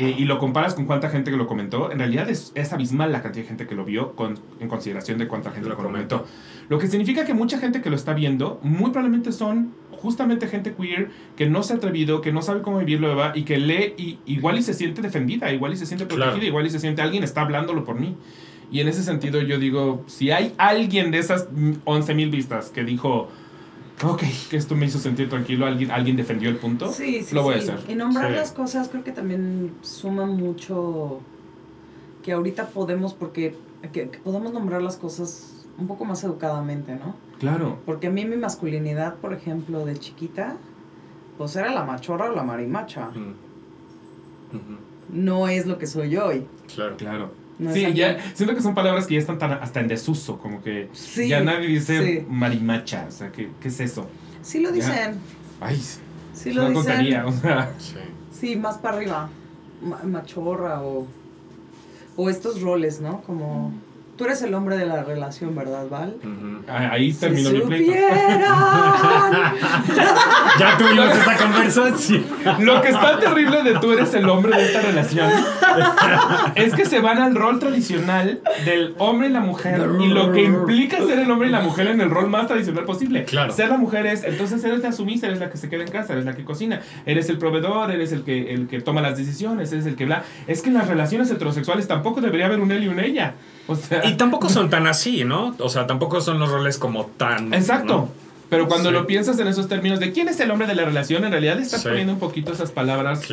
Eh, y lo comparas con cuánta gente que lo comentó, en realidad es, es abismal la cantidad de gente que lo vio con, en consideración de cuánta gente lo, comentó. Lo que significa que mucha gente que lo está viendo, muy probablemente son justamente gente queer que no se ha atrevido, que no sabe cómo vivirlo y que lee y igual y se siente defendida, igual y se siente protegida, igual y se siente alguien está hablándolo por mí. Y en ese sentido yo digo, si hay alguien de esas 11.000 vistas que dijo, ok, que esto me hizo sentir tranquilo, alguien, alguien defendió el punto, sí, sí, lo voy a hacer. Y nombrar las cosas creo que también suma mucho que ahorita podemos, porque que, podemos nombrar las cosas un poco más educadamente, ¿no? Claro. Porque a mí mi masculinidad, por ejemplo, de chiquita, pues era la machorra o la marimacha. No es lo que soy hoy. Claro. Claro sí, ya siento que son palabras que ya están tan, hasta en desuso, como que ya nadie dice marimacha, o sea, ¿qué, ¿qué, es eso? Sí lo dicen. Ay, sí lo dicen. o sea. Sí. más para arriba, machorra o, o estos roles, ¿no? Como Tú eres el hombre de la relación, ¿verdad, Val? Ah, ahí terminó mi pleito. ya tuvimos esta conversación. Lo que está terrible de tú eres el hombre de esta relación es que se van al rol tradicional del hombre y la mujer y lo que implica ser el hombre y la mujer en el rol más tradicional posible. Claro. Ser la mujer es, entonces eres la sumisa, eres la que se queda en casa, eres la que cocina, eres el proveedor, eres el que, el que toma las decisiones, eres el que bla. Es que en las relaciones heterosexuales tampoco debería haber un él y un ella. O sea, y tampoco son tan así, ¿no? O sea, tampoco son los roles como tan. Exacto. Pero cuando lo piensas en esos términos de quién es el hombre de la relación, en realidad estás poniendo un poquito esas palabras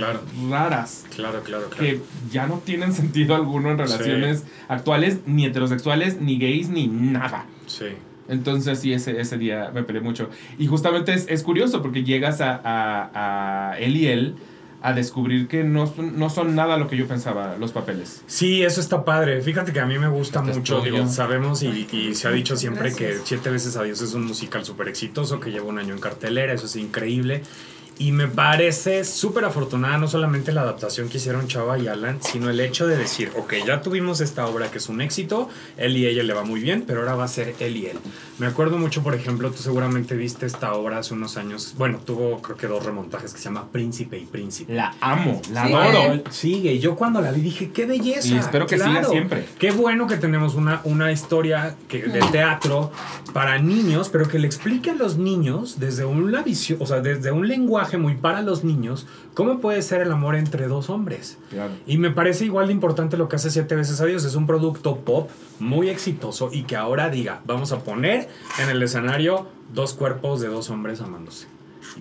raras. Claro, claro, claro. Que ya no tienen sentido alguno en relaciones actuales, ni heterosexuales, ni gays, ni nada. Sí. Entonces sí, ese, ese día me peleé mucho. Y justamente es, es curioso porque llegas a, a, a él y él a descubrir que no, no son nada lo que yo pensaba, los papeles. Sí, eso está padre. Fíjate que a mí me gusta mucho. Digo, sabemos y, y, se ha dicho siempre que Siete veces a Dios es un musical súper exitoso que lleva un año en cartelera, eso es increíble. Y me parece súper afortunada no solamente la adaptación que hicieron Chava y Alan, sino el hecho de decir, ok, ya tuvimos esta obra que es un éxito, él y ella le va muy bien, pero ahora va a ser él y él. Me acuerdo mucho, por ejemplo, tú seguramente viste esta obra hace unos años, bueno, tuvo creo que dos remontajes que se llama Príncipe y Príncipe. La amo, la adoro. Sigue, y yo cuando la vi dije, qué belleza. Y espero que siga siempre. Qué bueno que tenemos una, una historia que, de teatro para niños, pero que le explique a los niños desde una visión, o sea, desde un lenguaje muy para los niños, ¿cómo puede ser el amor entre dos hombres? Y me parece igual de importante lo que hace Siete veces a Dios. Es un producto pop muy exitoso y que ahora diga, vamos a poner en el escenario dos cuerpos de dos hombres amándose.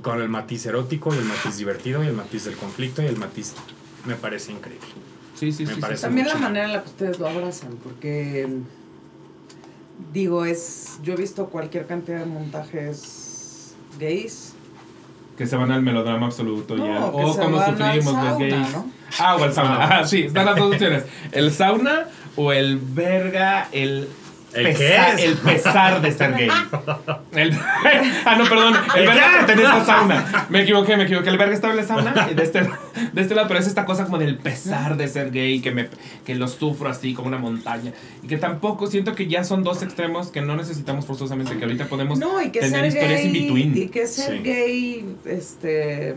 con el matiz erótico y el matiz divertido y el matiz del conflicto y el matiz... Me parece increíble. Sí, sí, sí. También la manera en la que ustedes lo abrazan, porque digo, es, yo he visto cualquier cantidad de montajes gays que se van al melodrama absoluto ya. O como sufrimos los gays. Ah, o el sauna. Ah, sí, están las dos opciones. El sauna o el verga, el ¿El pesar, el pesar de ser gay. ah, no, perdón. El verga pertenece a sauna. Me equivoqué, me equivoqué. El verga estaba en la sauna y de este, de este lado, pero es esta cosa como del pesar de ser gay, que, me, que lo sufro así como una montaña. Y que tampoco siento que ya son dos extremos que no necesitamos forzosamente, que ahorita podemos no, y que tener historias in between. Y que ser gay, este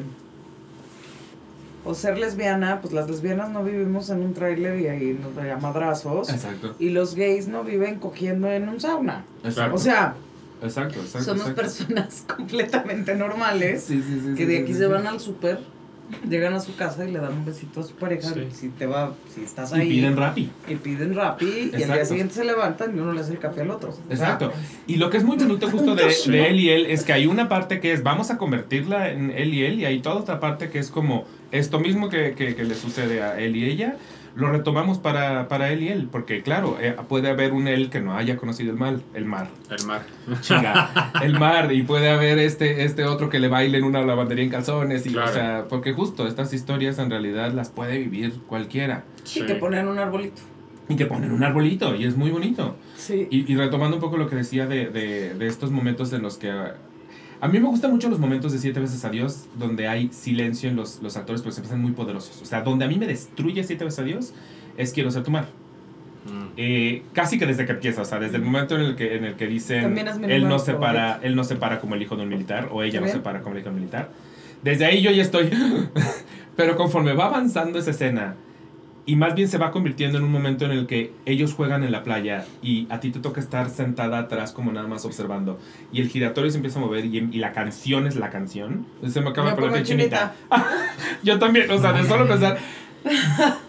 o ser lesbiana, pues las lesbianas no vivimos en un trailer y ahí nos da madrazos. Exacto. Y los gays no viven cogiendo en un sauna. Exacto. O sea, exacto, exacto, somos personas completamente normales sí, sí, sí, que de aquí se van al súper llegan a su casa y le dan un besito a su pareja si te va si estás ahí. y piden rapi. Y piden rapi y al día siguiente se levantan y uno le hace el café al otro. Exacto. Y lo que es muy bonito justo de, de, él y él es que hay una parte que es vamos a convertirla en él y él y hay toda otra parte que es como esto mismo que, que, que le sucede a él y ella lo retomamos para, para él y él, porque claro, eh, puede haber un él que no haya conocido el mal, el mar. El mar. Chinga, el mar, y puede haber este, este otro que le baile en una lavandería en calzones, y, o sea, porque justo estas historias en realidad las puede vivir cualquiera. Sí, que ponen un arbolito. Y que ponen un arbolito, y es muy bonito. Sí. Y, y retomando un poco lo que decía de, de, de estos momentos en los que a mí me gustan mucho los momentos de Siete veces a Dios donde hay silencio en los, los actores porque se pasan muy poderosos. O sea, donde a mí me destruye Siete veces a Dios es Quiero ser tu mar. Mm. Eh, casi que desde que empieza, o sea, desde el momento en el que, en el que dicen él no, se para, él no se para como el hijo de un militar o ella no se para como el hijo de un militar. Desde ahí yo ya estoy... Pero conforme va avanzando esa escena y más bien se va convirtiendo en un momento en el que ellos juegan en la playa y a ti te toca estar sentada atrás como nada más observando. Y el giratorio se empieza a mover y, la canción es la canción. Se me acaba de poner chinita. Yo también, o sea, de solo pensar...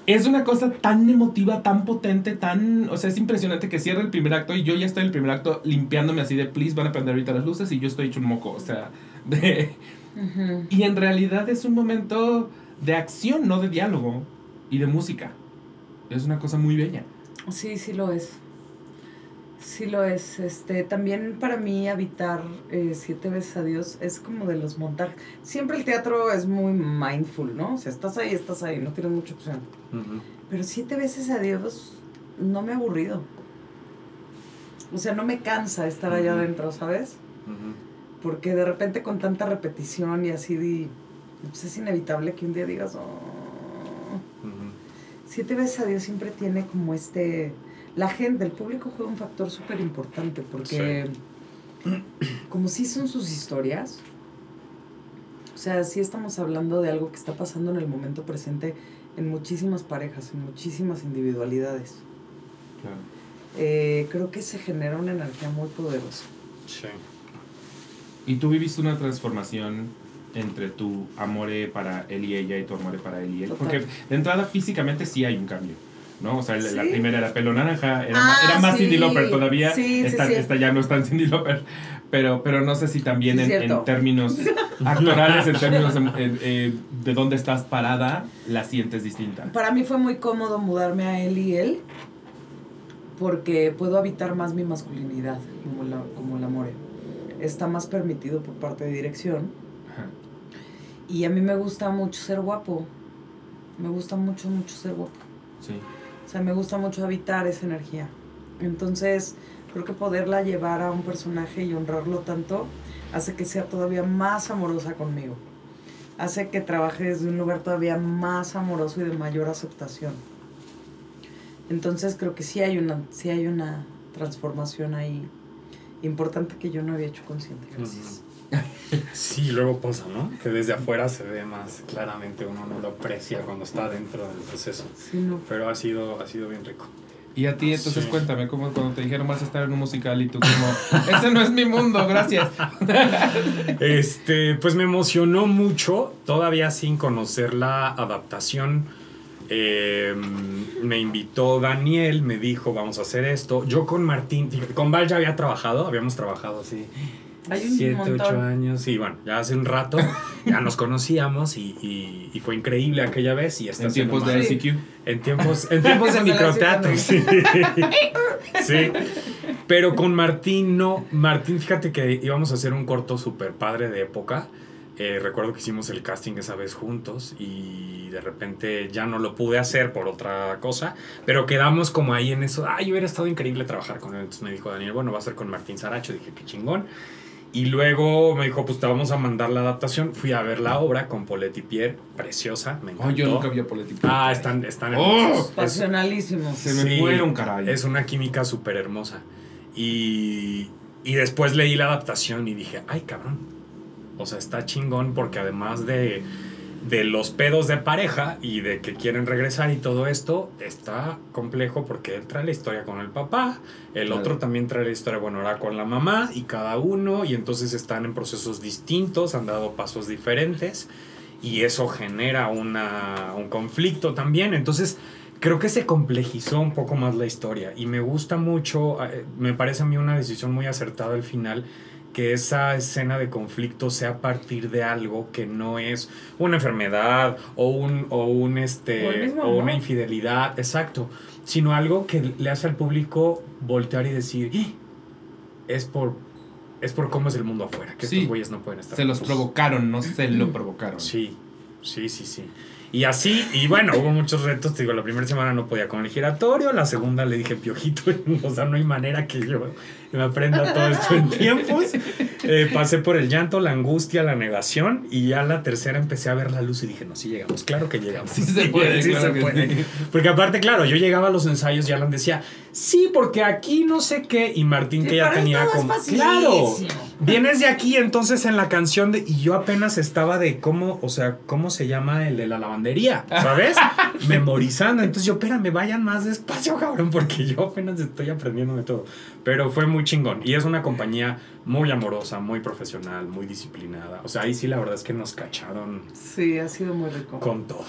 es una cosa tan emotiva, tan potente, tan... O sea, es impresionante que cierra el primer acto y yo ya estoy en el primer acto limpiándome así de, please, van a prender ahorita las luces y yo estoy hecho un moco. O sea, de... Y en realidad es un momento de acción, no de diálogo y de música. Es una cosa muy bella. Sí, sí lo es. Sí lo es. Este, también para mí habitar eh, siete veces a Dios es como de los montajes. Siempre el teatro es muy mindful, ¿no? O sea, estás ahí, estás ahí, no tienes mucha opción. Pero siete veces a Dios no me ha aburrido. O sea, no me cansa estar allá adentro, ¿sabes? Porque de repente con tanta repetición y así, pues es inevitable que un día digas, oh, siete veces a Dios siempre tiene como este... La gente, el público juega un factor súper importante porque como si son sus historias, o sea, sí estamos hablando de algo que está pasando en el momento presente en muchísimas parejas, en muchísimas individualidades. Eh, creo que se genera una energía muy poderosa. Sí. ¿Y tú viviste una transformación entre tu amor para él y ella y tu amor para él y él. Porque de entrada físicamente sí hay un cambio. ¿no? O sea, la primera era pelo naranja, era, más, era más Cindy Lauper todavía, esta, ya no está en Cindy Lauper, pero, pero no sé si también en, términos actorales, en términos de, de dónde estás parada, la sientes distinta. Para mí fue muy cómodo mudarme a él y él, porque puedo habitar más mi masculinidad, como la, como la more. Está más permitido por parte de dirección y a mí me gusta mucho ser guapo. Me gusta mucho, mucho ser guapo. Sí. O sea, me gusta mucho habitar esa energía. Entonces, creo que poderla llevar a un personaje y honrarlo tanto hace que sea todavía más amorosa conmigo. Hace que trabaje desde un lugar todavía más amoroso y de mayor aceptación. Entonces creo que sí hay una, sí hay una transformación ahí importante que yo no había hecho consciente. Gracias. Sí, luego pasa, ¿no? Que desde afuera se ve más claramente, uno no lo aprecia cuando está dentro del proceso. Pero ha sido, ha sido bien rico. Y a ti, entonces cuéntame, como cuando te dijeron vas a estar en un musical y tú como, ese no es mi mundo, gracias. este, pues me emocionó mucho, todavía sin conocer la adaptación. Em, me invitó Daniel, me dijo, vamos a hacer esto. Yo con Martín, con Val ya había trabajado, habíamos trabajado así siete, ocho años. Y bueno, ya hace un rato ya nos conocíamos y, y, fue increíble aquella vez. Y en tiempos de ICQ. En tiempos, en tiempos de microteatro. Sí. sí. Pero con Martín no. Martín, fíjate que íbamos a hacer un corto super padre de época. Eh, recuerdo que hicimos el casting esa vez juntos y de repente ya no lo pude hacer por otra cosa, pero quedamos como ahí en eso. Ay, hubiera estado increíble trabajar con él. Entonces me dijo Daniel, bueno, va a ser con Martín Saracho. Dije, qué chingón. Y luego me dijo, pues te vamos a mandar la adaptación. Fui a ver la obra con Poletti Pierre, preciosa, me encantó. Oh, yo nunca vi a Poletti Pierre. Ah, están, están oh, Pasionalísimo. Se me fueron, caray. Es una química súper hermosa. Y, y después leí la adaptación y dije, ay, cabrón. O sea, está chingón porque además de de los pedos de pareja y de que quieren regresar y todo esto está complejo porque él trae la historia con el papá, el otro también trae la historia, bueno, ahora con la mamá y cada uno y entonces están en procesos distintos, han dado pasos diferentes y eso genera una, un conflicto también, entonces creo que se complejizó un poco más la historia y me gusta mucho, eh, me parece a mí una decisión muy acertada al final que esa escena de conflicto sea a partir de algo que no es una enfermedad o un, o un este o, una infidelidad, exacto, sino algo que le hace al público voltear y decir, es por es por cómo es el mundo afuera, que estos güeyes no pueden estar. Se los provocaron, no se lo provocaron. Sí, sí, sí, sí. Y así, y bueno, hubo muchos retos. Te digo, la primera semana no podía con el giratorio, la segunda le dije piojito, o sea, no hay manera que yo me aprenda todo esto en tiempos. Eh, pasé por el llanto, la angustia, la negación, y ya la tercera empecé a ver la luz y dije, no, sí llegamos, claro que llegamos. Sí se puede, sí se puede. Porque aparte, claro, yo llegaba a los ensayos y Alan decía, sí, porque aquí no sé qué, y Martín que ya tenía como, claro, vienes de aquí, entonces en la canción de, y yo apenas estaba de cómo, o sea, cómo se llama el de la lavandería, ¿sabes? Memorizando, entonces yo, espérame, vayan más despacio, cabrón, porque yo apenas estoy aprendiendo de todo. Pero fue muy chingón. Y es una compañía muy amorosa, muy profesional, muy disciplinada. O sea, ahí sí la verdad es que nos cacharon. Sí, ha sido muy rico. Con todo.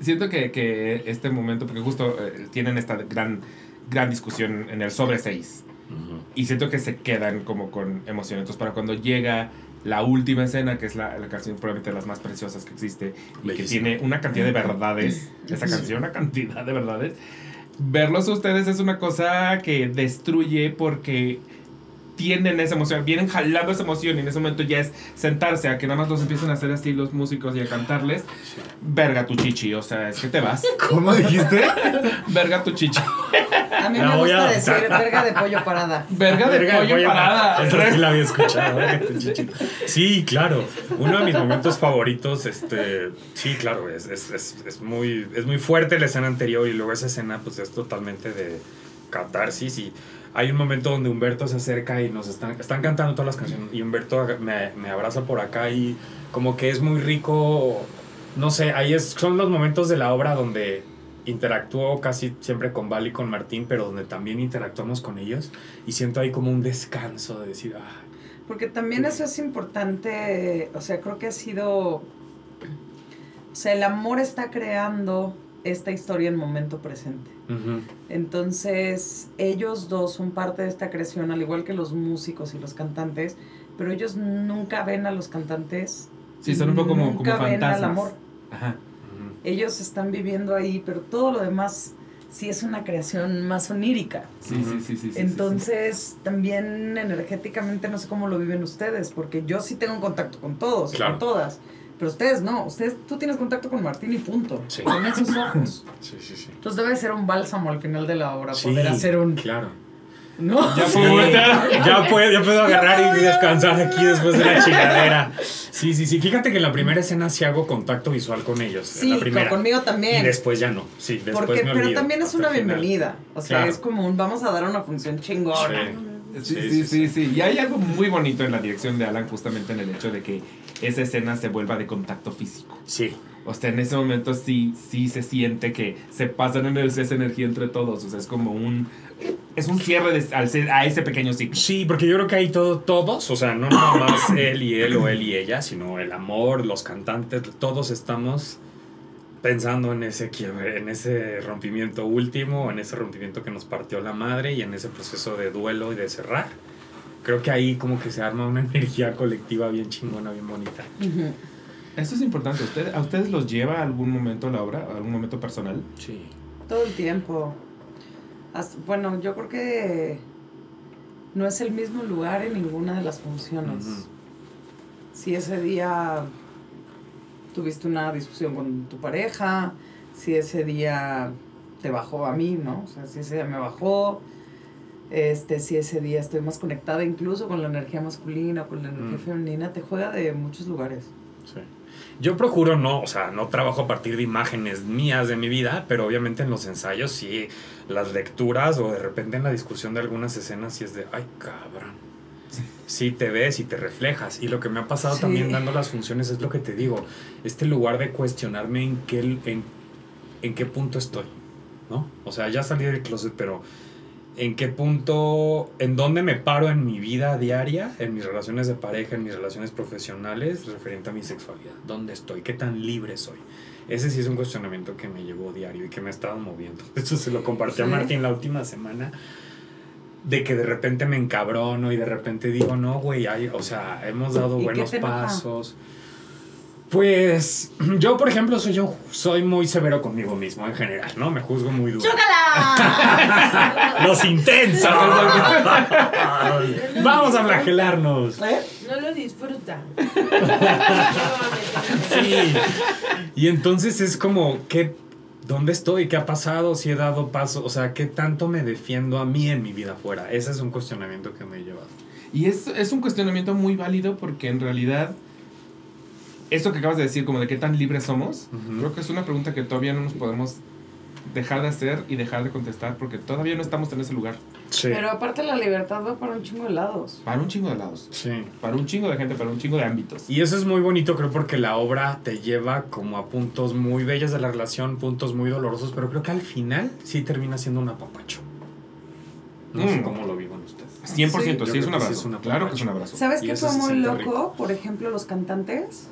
Siento que, que, este momento, porque justo eh, tienen esta gran, gran discusión en el sobre 6. Y siento que se quedan como con emoción. Entonces, para cuando llega la última escena, que es la, la, canción probablemente de las más preciosas que existe, y que tiene una cantidad de verdades, esa canción, una cantidad de verdades verlos a ustedes es una cosa que destruye porque tienen esa emoción, vienen jalando esa emoción y en ese momento ya es sentarse a que nada más los empiecen a hacer así los músicos y a cantarles. Verga tu chichi, o sea, es que te vas. ¿Cómo dijiste? Verga tu chichi. A mí me gusta decir verga de pollo parada. Verga de, pollo, parada. Eso sí la había escuchado. Sí, claro. Uno de mis momentos favoritos, este, sí, claro, es, es, es, es, muy, es muy fuerte la escena anterior y luego esa escena pues es totalmente de catarsis y hay un momento donde Humberto se acerca y nos están, están cantando todas las canciones y Humberto me, me abraza por acá y como que es muy rico, no sé, ahí es, son los momentos de la obra donde interactúo casi siempre con Val y con Martín, pero donde también interactuamos con ellos y siento ahí como un descanso de decir, ah. Porque también eso es importante, o sea, creo que ha sido, o sea, el amor está creando esta historia en momento presente. Entonces, ellos dos son parte de esta creación, al igual que los músicos y los cantantes, pero ellos nunca ven a los cantantes. Sí, son un poco como, como fantasmas. ven al amor. Ajá. Ellos están viviendo ahí, pero todo lo demás sí es una creación más onírica. Sí, sí, sí, sí. Entonces, también energéticamente no sé cómo lo viven ustedes, porque yo sí tengo contacto con todos, con todas. Pero ustedes no, ustedes, tú tienes contacto con Martín y punto. Sí. Con esos ojos. Sí, sí, sí. Entonces debe ser un bálsamo al final de la obra, poder hacer un... Claro. ¿No? Ya, puedo, ya, puedo, ya puedo agarrar y descansar aquí después de la chingadera. Sí, sí, sí. Fíjate que en la primera escena sí hago contacto visual con ellos. Sí, la primera. conmigo también. Y después ya no. Sí, después Porque, Pero también es una bienvenida. O sea, es como un vamos a dar una función chingona. Sí sí sí, sí, Y hay algo muy bonito en la dirección de Alan, justamente en el hecho de que esa escena se vuelva de contacto físico. Sí. O sea, en ese momento sí, sí se siente que se pasan en esa energía entre todos. O sea, es como un. Es un cierre de, a ese pequeño ciclo. Sí, porque yo creo que hay todo, todos, o sea, no nada más él y él o él y ella, sino el amor, los cantantes, todos estamos pensando en ese quiebre, en ese rompimiento último, en ese rompimiento que nos partió la madre y en ese proceso de duelo y de cerrar. Creo que ahí como que se arma una energía colectiva bien chingona, bien bonita. Eso es importante. ¿Usted, ¿A ustedes los lleva a algún momento la obra, a algún momento personal? Sí. Todo el tiempo. Bueno, yo creo que no es el mismo lugar en ninguna de las funciones. si ese día tuviste una discusión con tu pareja, si ese día te bajó a mí, ¿no? O sea, si ese día me bajó, este, si ese día estoy más conectada incluso con la energía masculina, con la energía mm. femenina, te juega de muchos lugares. Sí. Yo procuro no, o sea, no trabajo a partir de imágenes mías de mi vida, pero obviamente en los ensayos sí, las lecturas o de repente en la discusión de algunas escenas sí es de, ay cabrón. Sí, te ves y te reflejas. Y lo que me ha pasado también dando las funciones es lo que te digo, este lugar de cuestionarme en qué, en, en qué punto estoy, ¿no? O sea, ya salí del closet, pero en qué punto, en dónde me paro en mi vida diaria, en mis relaciones de pareja, en mis relaciones profesionales, referente a mi sexualidad. ¿Dónde estoy? ¿Qué tan libre soy? Ese sí es un cuestionamiento que me llevó diario y que me ha estado moviendo. Eso se lo compartí a Martín la última semana. De que de repente me encabrono y de repente digo, no, güey, o sea, hemos dado buenos pasos. Pues yo, por ejemplo, soy yo soy muy severo conmigo mismo en general, ¿no? Me juzgo muy duro. ¡Chócala! Los intensos. Vamos a flagelarnos. ¿Eh? No lo disfruta. sí. Y entonces es como, ¿qué, ¿dónde estoy? ¿Qué ha pasado? Si he dado paso, o sea, ¿qué tanto me defiendo a mí en mi vida afuera? Ese es un cuestionamiento que me he llevado. Y es, es un cuestionamiento muy válido porque en realidad esto que acabas de decir, como de qué tan libres somos, creo que es una pregunta que todavía no nos podemos dejar de hacer y dejar de contestar porque todavía no estamos en ese lugar. Sí. Pero aparte la libertad va para un chingo de lados. Para un chingo de lados. Sí. Para un chingo de gente, para un chingo de ámbitos. Y eso es muy bonito, creo, porque la obra te lleva como a puntos muy bellos de la relación, puntos muy dolorosos, pero creo que al final sí termina siendo un apapacho. No sé mm. cómo lo vivan ustedes. 100%, sí, es, un abrazo. claro que es un abrazo. ¿Sabes qué fue muy loco? Por ejemplo, los cantantes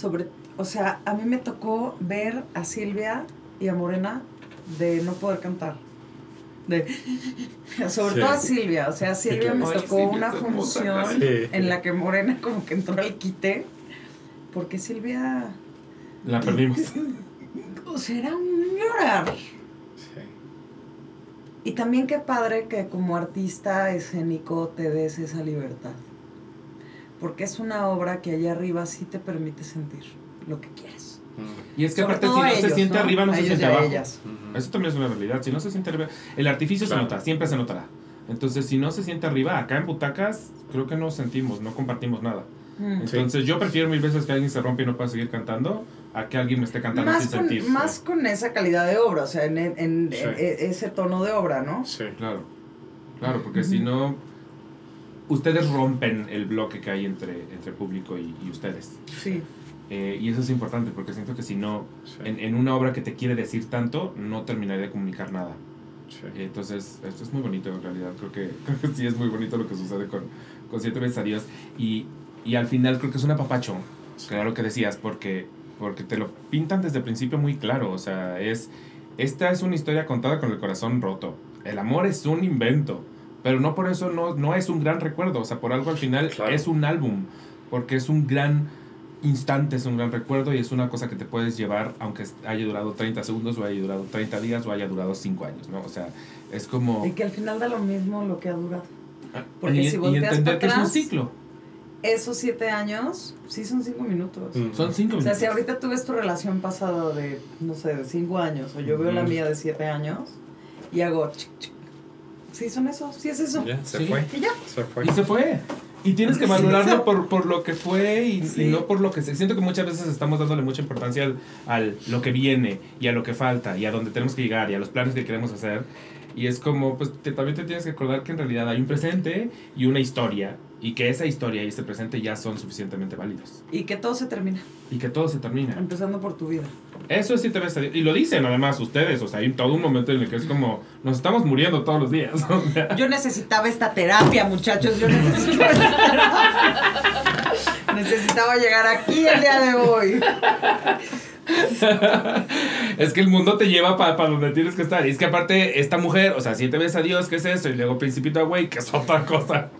sobre, o sea, a mí me tocó ver a Silvia y a Morena de no poder cantar. De, sobre todo a Silvia, o sea, a Silvia me tocó una función en la que Morena como que entró al quite, porque Silvia... La perdimos. O sea, era un llorar. Y también qué padre que como artista escénico te des esa libertad porque es una obra que allá arriba sí te permite sentir lo que quieres. Y es que aparte si no se siente arriba, no se siente abajo. Eso también es una realidad. Si no se siente arriba, el artificio se nota, siempre se notará. Entonces, si no se siente arriba, acá en butacas, creo que no sentimos, no compartimos nada. Mm. Entonces, yo prefiero mil veces que alguien se rompe y no pueda seguir cantando a que alguien me esté cantando más sin con, sentir. Más con esa calidad de obra, o sea, en, en, ese tono de obra, ¿no? Sí, claro. Claro, porque si no, ustedes rompen el bloque que hay entre, entre público y, ustedes. Sí. Eh, y eso es importante porque siento que si no, en, una obra que te quiere decir tanto, no terminaría de comunicar nada. Sí. entonces, esto es muy bonito en realidad. Creo que, sí es muy bonito lo que sucede con, con Siete veces a Dios. Y, y al final creo que es un apapacho, claro que decías, porque, porque te lo pintan desde el principio muy claro. O sea, es, esta es una historia contada con el corazón roto. El amor es un invento. Pero no por eso no, no es un gran recuerdo, o sea, por algo al final es un álbum, porque es un gran instante, es un gran recuerdo y es una cosa que te puedes llevar aunque haya durado 30 segundos o haya durado 30 días o haya durado 5 años, ¿no? O sea, es como... Y que al final da lo mismo lo que ha durado. Ah, porque y, si volteas entender que es un ciclo. Esos 7 años, sí son 5 minutos. Son 5 minutos. O sea, si ahorita tú ves tu relación pasada de, no sé, de 5 años, o yo veo la mía de 7 años, y hago... Sí, son eso, sí es eso. Ya, se fue. Y ya. Se fue. Y se fue. Y tienes que valorarlo por, por lo que fue y, no por lo que se. Siento que muchas veces estamos dándole mucha importancia al, al, lo que viene y a lo que falta y a dónde tenemos que llegar y a los planes que queremos hacer. Y es como, pues también te tienes que acordar que en realidad hay un presente y una historia y que esa historia y ese presente ya son suficientemente válidos. Y que todo se termina. Y que todo se termina. Empezando por tu vida. Eso sí te ves. Y lo dicen además ustedes, o sea, hay todo un momento en el que es como, nos estamos muriendo todos los días. Yo necesitaba esta terapia, muchachos, yo necesitaba esta terapia. Necesitaba llegar aquí el día de hoy. es que el mundo te lleva para donde tienes que estar. Y es que aparte, esta mujer, o sea, siete veces a Dios, ¿qué es eso? Y luego Principito Away, que es otra cosa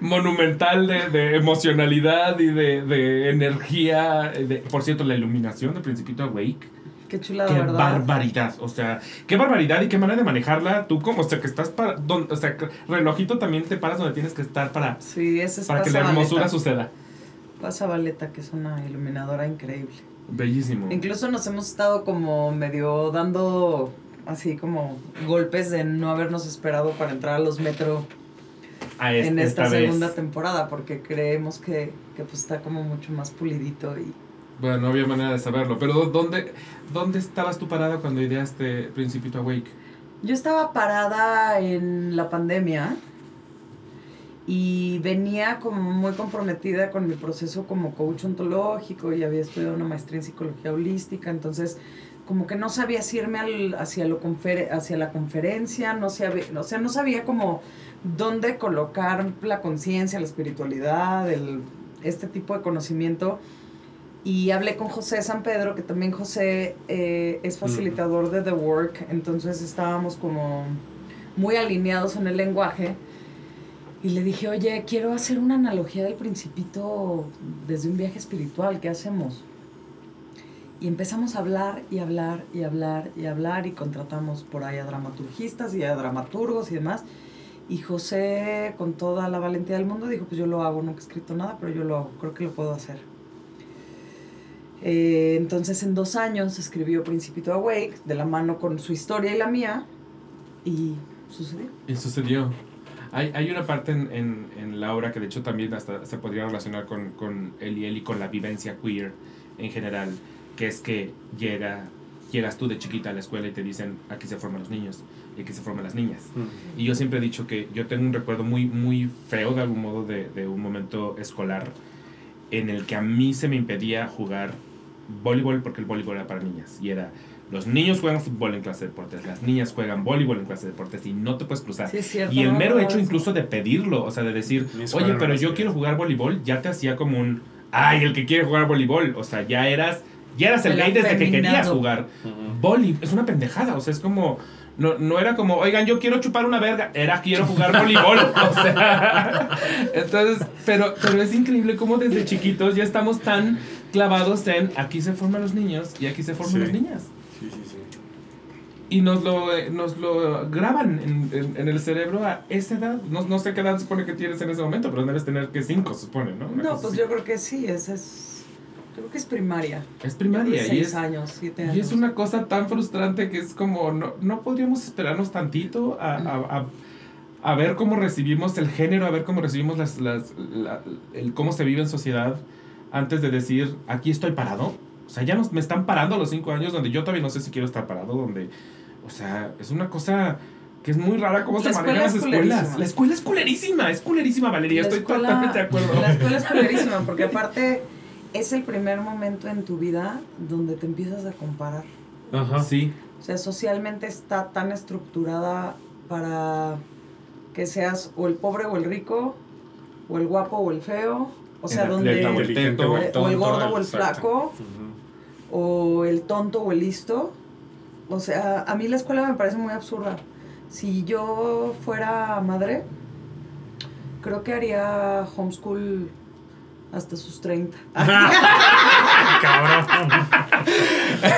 monumental de, emocionalidad y de, energía. por cierto, la iluminación de Principito Awake. Qué chulada, qué barbaridad. O sea, qué barbaridad y qué manera de manejarla. Tú como, o sea, que estás para... o sea, relojito también te paras donde tienes que estar para... Sí, ese Para que la hermosura suceda. Pasa Valeta, que es una iluminadora increíble. Bellísimo. Incluso nos hemos estado como medio dando así como golpes de no habernos esperado para entrar a los metro en esta, segunda temporada, porque creemos que, pues está como mucho más pulidito y... Bueno, no había manera de saberlo, pero ¿dónde, dónde estabas tú parada cuando ideaste Principito Awake? Yo estaba parada en la pandemia y venía como muy comprometida con mi proceso como coach ontológico y había estudiado una maestría en psicología holística, entonces como que no sabía si irme al, hacia, lo hacia la conferencia, no sabía, o sea, no sabía como dónde colocar la conciencia, la espiritualidad, el, este tipo de conocimiento. Y hablé con José San Pedro, que también José eh, es facilitador de The Work, entonces estábamos como muy alineados en el lenguaje. Y le dije, oye, quiero hacer una analogía del principito desde un viaje espiritual, ¿qué hacemos? Y empezamos a hablar y hablar y hablar y hablar y contratamos por ahí a dramaturgistas y a dramaturgos y demás. Y José, con toda la valentía del mundo, dijo, pues yo lo hago, nunca he escrito nada, pero yo lo hago, creo que lo puedo hacer. Eh, entonces en dos años escribió Principito Awake, de la mano con su historia y la mía, y sucedió. Y sucedió. Hay, hay una parte en, en, en, la obra que de hecho también hasta se podría relacionar con, con él y él y con la vivencia queer en general, que es que llega, llegas tú de chiquita a la escuela y te dicen, aquí se forman los niños y aquí se forman las niñas. Mm. Y yo siempre he dicho que yo tengo un recuerdo muy, muy feo de algún modo de, de un momento escolar en el que a mí se me impedía jugar voleibol porque el voleibol era para niñas y era los niños juegan fútbol en clase de deportes, las niñas juegan voleibol en clase de deportes y no te puedes cruzar. y el mero hecho incluso de pedirlo, o sea, de decir, oye, pero yo quiero jugar voleibol, ya te hacía como un, ay, el que quiere jugar voleibol, o sea, ya eras, ya eras el gay desde que querías jugar. voleibol es una pendejada, o sea, es como, no, no era como, oigan, yo quiero chupar una verga, era quiero jugar voleibol. o sea, entonces, pero, pero es increíble cómo desde chiquitos ya estamos tan clavados en aquí se forman los niños y aquí se forman las niñas. Sí, sí, sí. Y nos lo, nos lo graban en, en, el cerebro a esa edad. No, no sé qué edad supone que tienes en ese momento, pero debes tener que cinco, supone, ¿no? no, pues yo creo que sí, esa es Creo que es primaria. Es primaria. y es, años, siete años. Y es una cosa tan frustrante que es como, no, no podríamos esperarnos tantito a, a, a, ver cómo recibimos el género, a ver cómo recibimos las, las, el cómo se vive en sociedad antes de decir, aquí estoy parado. O sea, ya nos, me están parando a los cinco años donde yo todavía no sé si quiero estar parado, donde, o sea, es una cosa que es muy rara cómo se manejan las escuelas. La escuela es culerísima, es culerísima, Valeria, estoy totalmente de acuerdo. La escuela es culerísima porque aparte es el primer momento en tu vida donde te empiezas a comparar. Ajá. Sí. O sea, socialmente está tan estructurada para que seas o el pobre o el rico, o el guapo o el feo. O sea, donde. o, el gordo o el flaco. O el tonto o el listo. O sea, a mí la escuela me parece muy absurda. Si yo fuera madre, creo que haría homeschool hasta sus 30. Cabrón.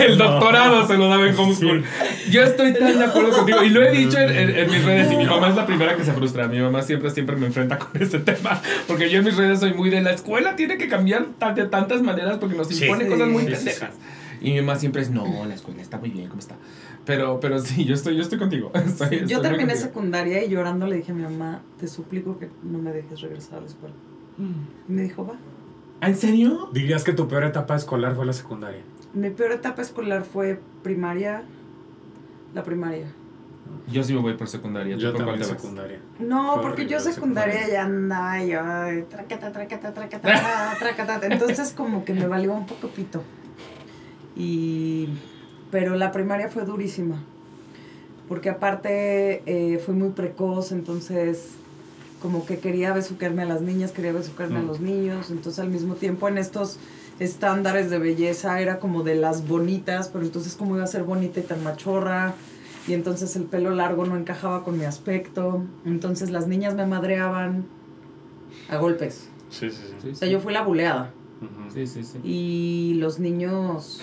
El doctorado se lo daba en homeschool. Yo estoy tan de acuerdo contigo. Y lo he dicho en, mis redes. Y mi mamá es la primera que se frustra. Mi mamá siempre, siempre me enfrenta con este tema. Porque yo en mis redes soy muy de la escuela. Tiene que cambiar de tantas maneras porque nos impone cosas muy pendejas. Y mi mamá siempre es, no, la escuela está muy bien, ¿cómo está? Pero, pero sí, yo estoy, yo estoy contigo. yo terminé secundaria y llorando le dije a mi mamá, te suplico que no me dejes regresar a la escuela. Y me dijo, va. ¿En serio? ¿Dirías que tu peor etapa escolar fue la secundaria? Mi peor etapa escolar fue primaria, la primaria. Yo sí me voy por secundaria. Yo también secundaria. No, porque yo secundaria, ya andaba yo tracata, tracata, tracata, tracata. Entonces como que me valió un poco pito. Y... Pero la primaria fue durísima. Porque aparte eh, fue muy precoz, entonces como que quería besuquearme a las niñas, quería besuquearme a mm. los niños, entonces al mismo tiempo en estos estándares de belleza era como de las bonitas, pero entonces como iba a ser bonita y tan machorra, y entonces el pelo largo no encajaba con mi aspecto, entonces las niñas me madreaban a golpes. Sí, sí, sí. O sea, yo fui la buleada. Sí, sí, sí. Y los niños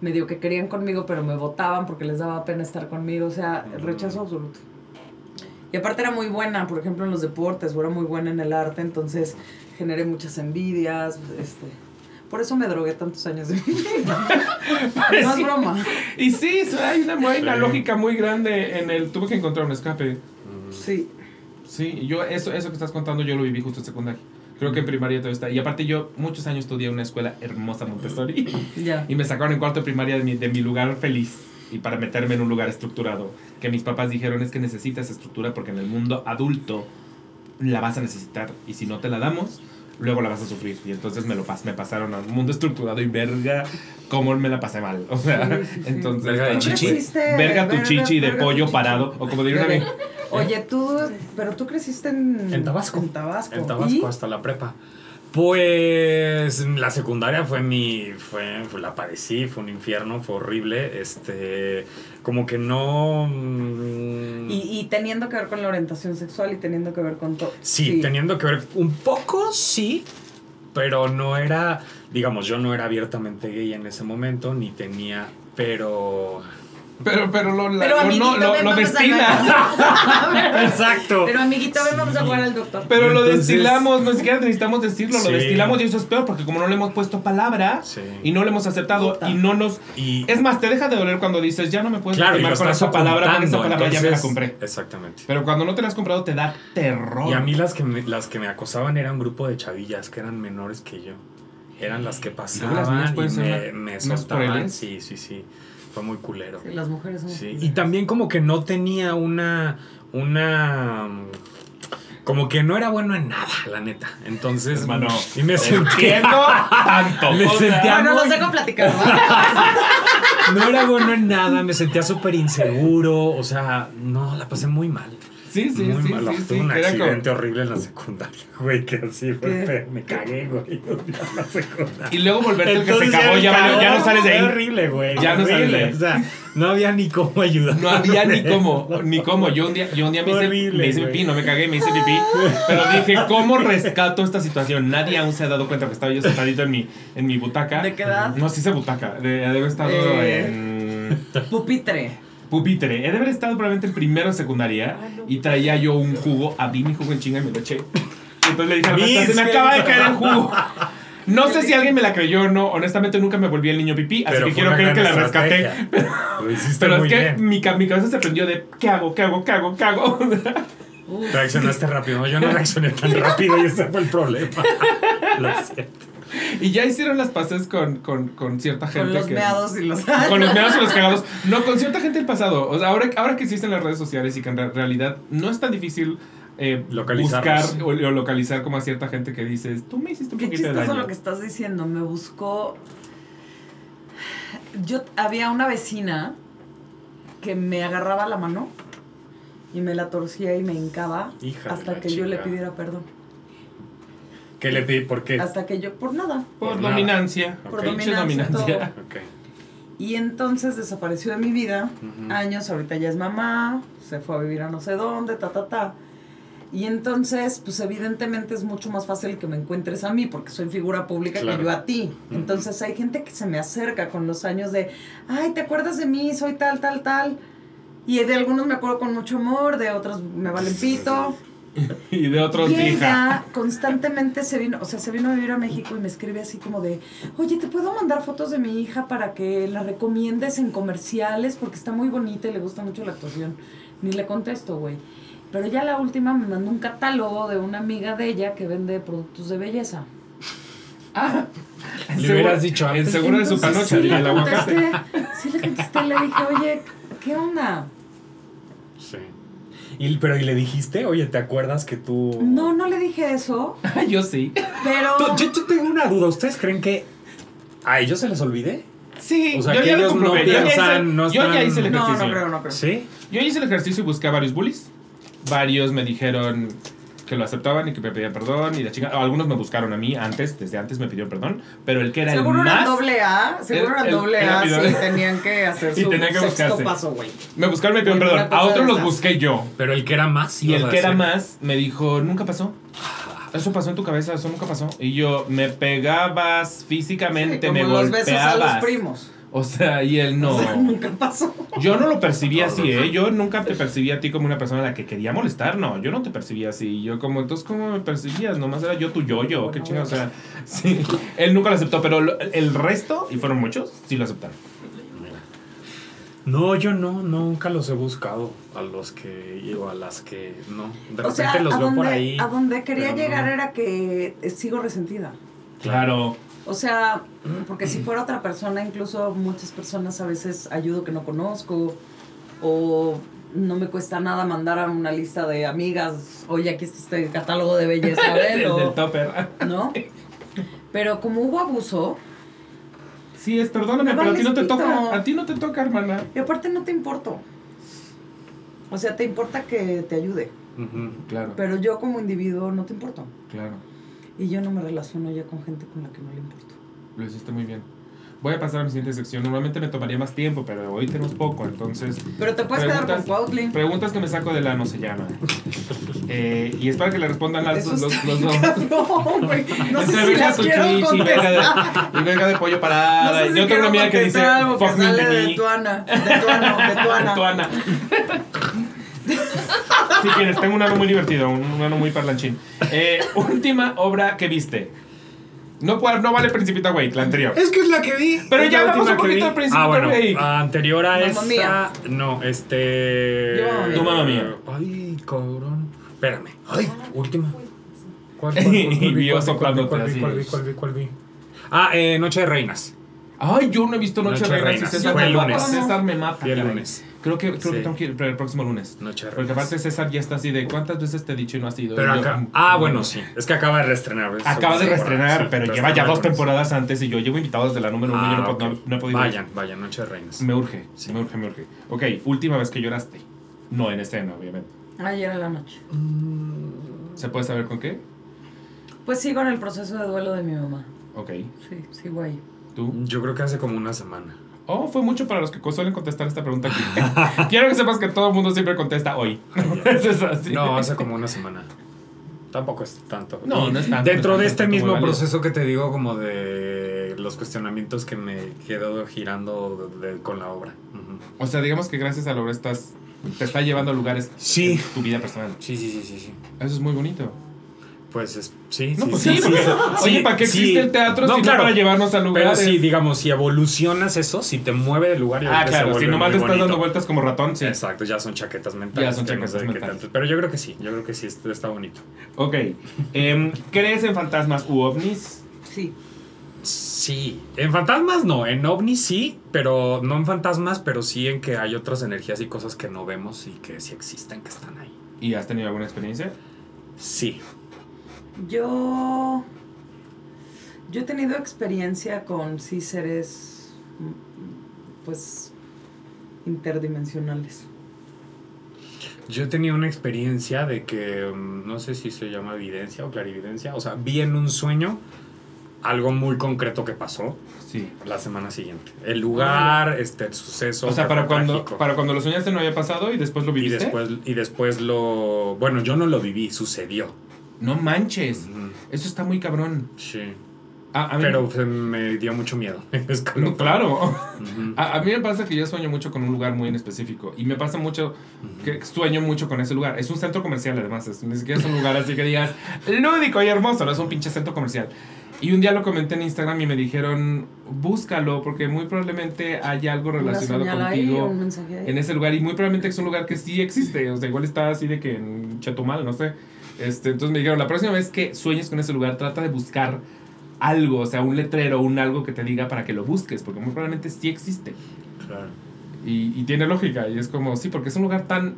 medio que querían conmigo, pero me votaban porque les daba pena estar conmigo, o sea, rechazo absoluto. Y aparte era muy buena, por ejemplo, en los deportes, o era muy buena en el arte, entonces generé muchas envidias, este... Por eso me drogué tantos años de mi vida. no es broma. Y sí, hay una, hay lógica muy grande en el... Tuve que encontrar un escape. Sí. Sí, yo eso, eso que estás contando yo lo viví justo en secundaria. Creo que en primaria todo está. Y aparte yo muchos años estudié en una escuela hermosa Montessori. Ya. Y me sacaron en cuarto de primaria de mi, de mi lugar feliz y para meterme en un lugar estructurado. Que mis papás dijeron es que necesitas estructura porque en el mundo adulto la vas a necesitar. Y si no te la damos, luego la vas a sufrir. Y entonces me lo pas me pasaron a un mundo estructurado y verga, cómo me la pasé mal. O sea, entonces. Verga de chichi. Verga tu chichi de pollo parado. O como diría una Oye, tú, pero tú creciste en, en Tabasco. En Tabasco. En Tabasco hasta la prepa. Pues la secundaria fue mi. Fue, la padecí, fue un infierno, fue horrible. Este. Como que no. Mm, y, y teniendo que ver con la orientación sexual y teniendo que ver con todo. Sí, teniendo que ver. Un poco, sí. Pero no era. Digamos, yo no era abiertamente gay en ese momento, ni tenía. Pero pero, pero lo, pero no, lo, lo destila. Exacto. Pero amiguito, ven, vamos a jugar al doctor. Pero lo destilamos, no siquiera necesitamos decirlo, lo destilamos y eso es peor porque como no le hemos puesto palabra y no le hemos aceptado y no nos... Y... Es más, te deja de doler cuando dices, ya no me puedes claro, con esa palabra porque esa palabra ya me la compré. Exactamente. Pero cuando no te la has comprado te da terror. Y a mí las que me, las que me acosaban eran un grupo de chavillas que eran menores que yo. Eran las que pasaban y, me, me soltaban. Sí, sí, sí. Fue muy culero. Sí, las mujeres son. Sí. Y también como que no tenía una. Una. Como que no era bueno en nada, la neta. Entonces. Hermano. Y me sentía. tanto. Me sentía. No, no, no sé cómo platicar. no era bueno en nada, me sentía súper inseguro. O sea, no, la pasé muy mal. Sí, sí, Muy sí. malo. sí, Tuve un accidente horrible en la secundaria, güey, que así fue. Me cagué, güey, en la secundaria. Y luego volverte el que se cagó, ya, ya no sales de ahí. Horrible, güey. Ya no sales de ahí. O sea, no había ni cómo ayudar. No había ni cómo, ni cómo. Yo un día, yo un día me hice, me hice pipí, no me cagué, me hice pipí. Pero dije, ¿cómo rescato esta situación? Nadie aún se ha dado cuenta que estaba yo sentadito en mi, en mi butaca. ¿De qué edad? No, sí se butaca. De, de haber estado eh, en... Pupitre pupitre. He de haber estado probablemente en primero de secundaria y traía yo un jugo, abrí mi jugo en chinga y me lo eché. Entonces le dije a la se me acaba de caer el jugo. No sé si alguien me la creyó o no. Honestamente, nunca me volví el niño pipí, así que quiero creer que la rescaté. Pero, es que mi, mi, cabeza se prendió de ¿qué hago? ¿Qué hago? ¿Qué hago? ¿Qué hago? Reaccionaste rápido. Yo no reaccioné tan rápido y ese fue el problema. Lo siento. Y ya hicieron las pases con, con, con cierta gente. Con los meados y los. Con los meados y los cagados. No, con cierta gente del pasado. O sea, ahora, ahora que existen las redes sociales y que en realidad no es tan difícil eh, buscar o, localizar como a cierta gente que dices, tú me hiciste un Qué poquito de daño. lo que estás diciendo. Me buscó. Yo había una vecina que me agarraba la mano y me la torcía y me hincaba hasta que yo le pidiera perdón. ¿Qué le pedí? ¿Por qué? Hasta que yo, por nada. Por, dominancia. Por dominancia. Y entonces desapareció de mi vida años, ahorita ya es mamá, se fue a vivir a no sé dónde, ta, ta, ta. Y entonces, pues evidentemente es mucho más fácil que me encuentres a mí, porque soy figura pública que yo a ti. Entonces hay gente que se me acerca con los años de, ay, ¿te acuerdas de mí? Soy tal, tal, tal. Y de algunos me acuerdo con mucho amor, de otros me valen pito. y de otros y ella constantemente se vino, o sea, se vino a vivir a México y me escribe así como de, oye, ¿te puedo mandar fotos de mi hija para que la recomiendes en comerciales? Porque está muy bonita y le gusta mucho la actuación. Ni le contesto, güey. Pero ya la última me mandó un catálogo de una amiga de ella que vende productos de belleza. Ah, le hubieras dicho El seguro de su panocha, sí, el aguacate. Sí, le contesté, le dije, oye, ¿qué onda? Y, pero, ¿y le dijiste? Oye, ¿te acuerdas que tú...? No, no le dije eso. yo sí. Pero... Yo, tengo una duda. ¿Ustedes creen que a ellos se les olvide? Sí, o sea, que ellos no piensan, no Yo ya hice el ejercicio. No, no creo, no creo. ¿Sí? Yo hice el ejercicio y busqué a varios bullies. Varios me dijeron, que lo aceptaban y que me pedían perdón y la chica, algunos me buscaron a mí antes, desde antes me pidieron perdón, pero el que era seguro el más... Seguro era doble A, seguro era doble A, sí, tenían que hacer su tenía que sexto paso, güey. Me buscaron, me pidieron perdón, a otros los busqué yo. Pero el que era más... Y el que era más me dijo, nunca pasó. Eso pasó en tu cabeza, eso nunca pasó. Y yo, me pegabas físicamente, me golpeabas. Los besos a los primos. O sea, y él no. nunca pasó. Yo no lo percibí así, ¿eh? Yo nunca te percibí a ti como una persona a la que quería molestar, no. Yo no te percibí así. Yo, como, entonces, ¿cómo me percibías? Nomás era yo tu yo-yo. Qué chingada. O sea, sí. Él nunca lo aceptó, pero el resto, y fueron muchos, sí lo aceptaron. No, yo no, nunca los he buscado a los que o a las que no. De repente los veo por ahí. A donde quería llegar era que sigo resentida. Claro. O sea, porque si fuera otra persona, incluso muchas personas a veces ayudo que no conozco o no me cuesta nada mandar a una lista de amigas, oye, aquí está este catálogo de belleza, topper. ¿No? Pero como hubo abuso, Sí, es, perdóname, pero a ti no te toca. A ti no te toca, hermana. Y aparte no te importo. O sea, te importa que te ayude. claro. Pero yo como individuo no te importo. Claro. Y yo no me relaciono ya con gente con la que no le importo. Lo hiciste muy bien. Voy a pasar a mi siguiente sección. Normalmente me tomaría más tiempo, pero hoy tenemos poco, entonces... Pero te puedes quedar con Cuautli. Preguntas que me saco de la no se llama. Eh, y es para que le respondan las, los, los, dos. No, güey. No sé si las quiero y venga, de, y venga de pollo parada. No sé Yo tengo una amiga que dice... Algo que sale de Tuana. De Tuana. De Tuana. Tuana. Si quieres, tengo un ano muy divertido, un ano muy parlanchín. Eh, última obra que viste. No, no vale Principito Güey, la anterior. Es que es la que vi. Pero ya hablamos un poquito de Principito Ah, bueno, Güey. anterior a esta. No, este. Yo, tu mamá mía. Ay, cabrón. Espérame. Ay, última. ¿Cuál, cuál, cuál, y vio soplándote así. ¿Cuál vi? ¿Cuál vi? ¿Cuál vi? Ah, eh, Noche de Reinas. Ay, yo no he visto Noche, Noche de Reinas. César Fue el lunes. César me mata. el lunes. Creo que, creo que tengo que ir el próximo lunes. Noche de Porque aparte César ya está así de ¿cuántas veces te he dicho y no has ido? Pero acá, ah, bueno, sí. Es que acaba de reestrenar. Acaba de reestrenar, pero lleva ya dos temporadas antes y yo llevo invitado desde la número uno y yo no, ah, no, he podido Vayan, vayan, Noche de Reinas. Me urge, sí. me urge, me urge. Ok, última vez que lloraste. No en escena, obviamente. Ayer en la noche. ¿Se puede saber con qué? Pues sí, con el proceso de duelo de mi mamá. Ok. Sí, sí, güey. ¿Tú? Yo creo que hace como una semana. Oh, fue mucho para los que suelen contestar esta pregunta aquí. Quiero que sepas que todo el mundo siempre contesta hoy. es así. No, hace como una semana. Tampoco es tanto. No, no es tanto. Dentro de este mismo proceso que te digo, como de los cuestionamientos que me quedo girando con la obra. O sea, digamos que gracias a la obra estás, te está llevando a lugares sí. en tu vida personal. Sí, sí, sí, sí, sí. Eso es muy bonito. Pues es, sí, no, sí, pues sí, sí, Oye, ¿para qué existe el teatro no, si claro, no para llevarnos a lugares? Pero sí, digamos, si evolucionas eso, si te mueve del lugar y Ah, claro, si nomás te estás dando vueltas como ratón, sí. Exacto, ya son chaquetas mentales. Ya son chaquetas mentales. pero yo creo que sí, yo creo que sí, está bonito. Ok. Eh, ¿Crees en fantasmas u ovnis? Sí. Sí, en fantasmas no, en ovnis sí, pero no en fantasmas, pero sí en que hay otras energías y cosas que no vemos y que sí existen, que están ahí. ¿Y has tenido alguna experiencia? Sí. Yo. Yo he tenido experiencia con sí seres. Pues. interdimensionales. Yo he tenido una experiencia de que. Mm, no sé si se llama evidencia o clarividencia. O sea, vi en un sueño algo muy concreto que pasó sí. la semana siguiente. El lugar, este, el suceso. O sea, para cuando, para cuando lo soñaste no había pasado y después lo viviste. Y después, y después lo. Bueno, yo no lo viví, sucedió. No manches. Eso está muy cabrón. Sí. Pero me dio mucho miedo. claro. a, mí me pasa que yo sueño mucho con un lugar muy en específico. Y me pasa mucho que sueño mucho con ese lugar. Es un centro comercial, además. Es, ni siquiera es un lugar así que digas lúdico y hermoso. No es un pinche centro comercial. Y un día lo comenté en Instagram y me dijeron, búscalo, porque muy probablemente hay algo relacionado contigo en ese lugar. Y muy probablemente es un lugar que sí existe. O sea, igual está así de que en Chetumal, no sé. Este, entonces me dijeron, la próxima vez que sueñes con ese lugar, trata de buscar algo, o sea, un letrero, un algo que te diga para que lo busques, porque muy probablemente sí existe. Claro. Y, y tiene lógica, y es como, sí, porque es un lugar tan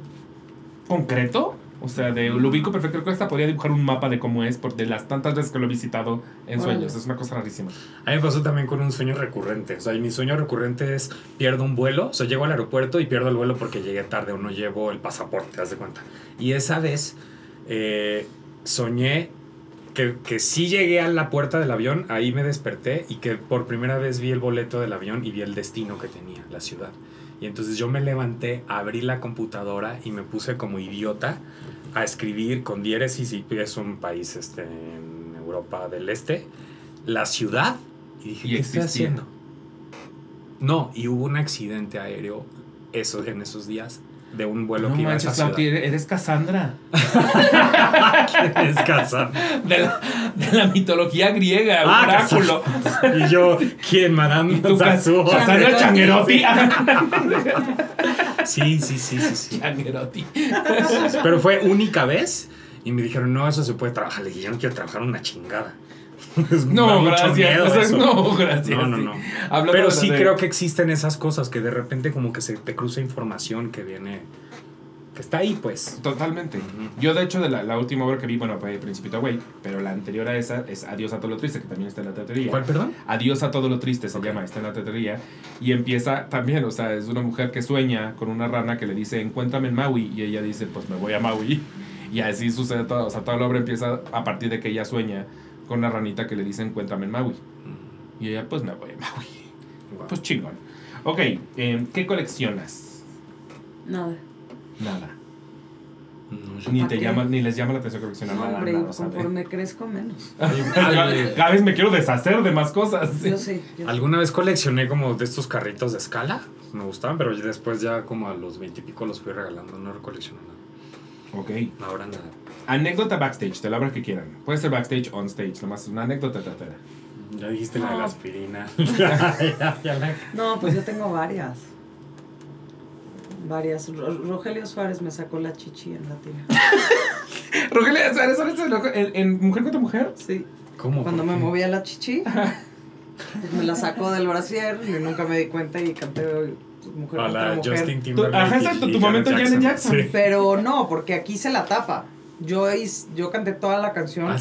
concreto, o sea, de, lo ubico perfecto. Creo que hasta podría dibujar un mapa de cómo es, por de las tantas veces que lo he visitado en sueños. Es una cosa rarísima. A mí me pasó también con un sueño recurrente. O sea, mi sueño recurrente es pierdo un vuelo. O sea, llego al aeropuerto y pierdo el vuelo porque llegué tarde o no llevo el pasaporte, haz de cuenta. Y esa vez eh, soñé que, que sí llegué a la puerta del avión, ahí me desperté y que por primera vez vi el boleto del avión y vi el destino que tenía, la ciudad. Y entonces yo me levanté, abrí la computadora y me puse como idiota a escribir con diéresis y es un país este, en Europa del Este, la ciudad. Y dije, ¿qué estoy haciendo? No, y hubo un accidente aéreo eso, en esos días de un vuelo que iba a esa ciudad. eres Cassandra. ¿Quién es Cassandra? De la, de la mitología griega, ah, oráculo. Y yo, ¿quién? Madame Cassandra Changuerotti. sí, sí, sí, sí, sí. Changuerotti. Pero fue única vez y me dijeron, no, eso se puede trabajar. Le dije, yo no quiero trabajar una chingada. no, gracias. no, gracias. No, no, no. Pero sí creo que existen esas cosas que de repente como que se te cruza información que viene que está ahí, pues. Totalmente. Yo, de hecho, de la, última obra que vi, bueno, fue Principito Away, pero la anterior a esa es Adiós a todo lo triste, que también está en la teatería. ¿Cuál, perdón? Adiós a todo lo triste se llama, está en la teatería. Y empieza también, o sea, es una mujer que sueña con una rana que le dice, encuéntrame en Maui. Y ella dice, pues me voy a Maui. Y así sucede todo. O sea, toda la obra empieza a partir de que ella sueña con una ranita que le dice encuéntrame en Maui. Y ella, pues me voy a Maui. Pues chingón. Ok, em, ¿qué coleccionas? Nada. Nada. ni, te llama, ni les llama la atención coleccionar nada. Hombre, nada, conforme crezco menos. Cada vez me quiero deshacer de más cosas. Yo sí. Alguna vez coleccioné como de estos carritos de escala. Me gustaban, pero después ya como a los veintipico los fui regalando. No colecciono nada. Ok. Ahora nada. Anécdota backstage, de la obra que quieran. Puede ser backstage, on stage, nomás una anécdota tratera. Ya dijiste la de la aspirina. no, pues yo tengo varias. Varias. Rogelio Suárez me sacó la chichi en la tira. ¿Rogelio Suárez en, en Mujer contra Mujer? Sí. ¿Cómo? Cuando me movía la chichi, pues me la sacó del brasier y nunca me di cuenta y canté pues, Mujer a la mujer. Justin Timberlake. Ajá, exacto, tu momento Janet Jackson. Pero no, porque aquí se la tapa. Yo, yo canté toda la canción ah,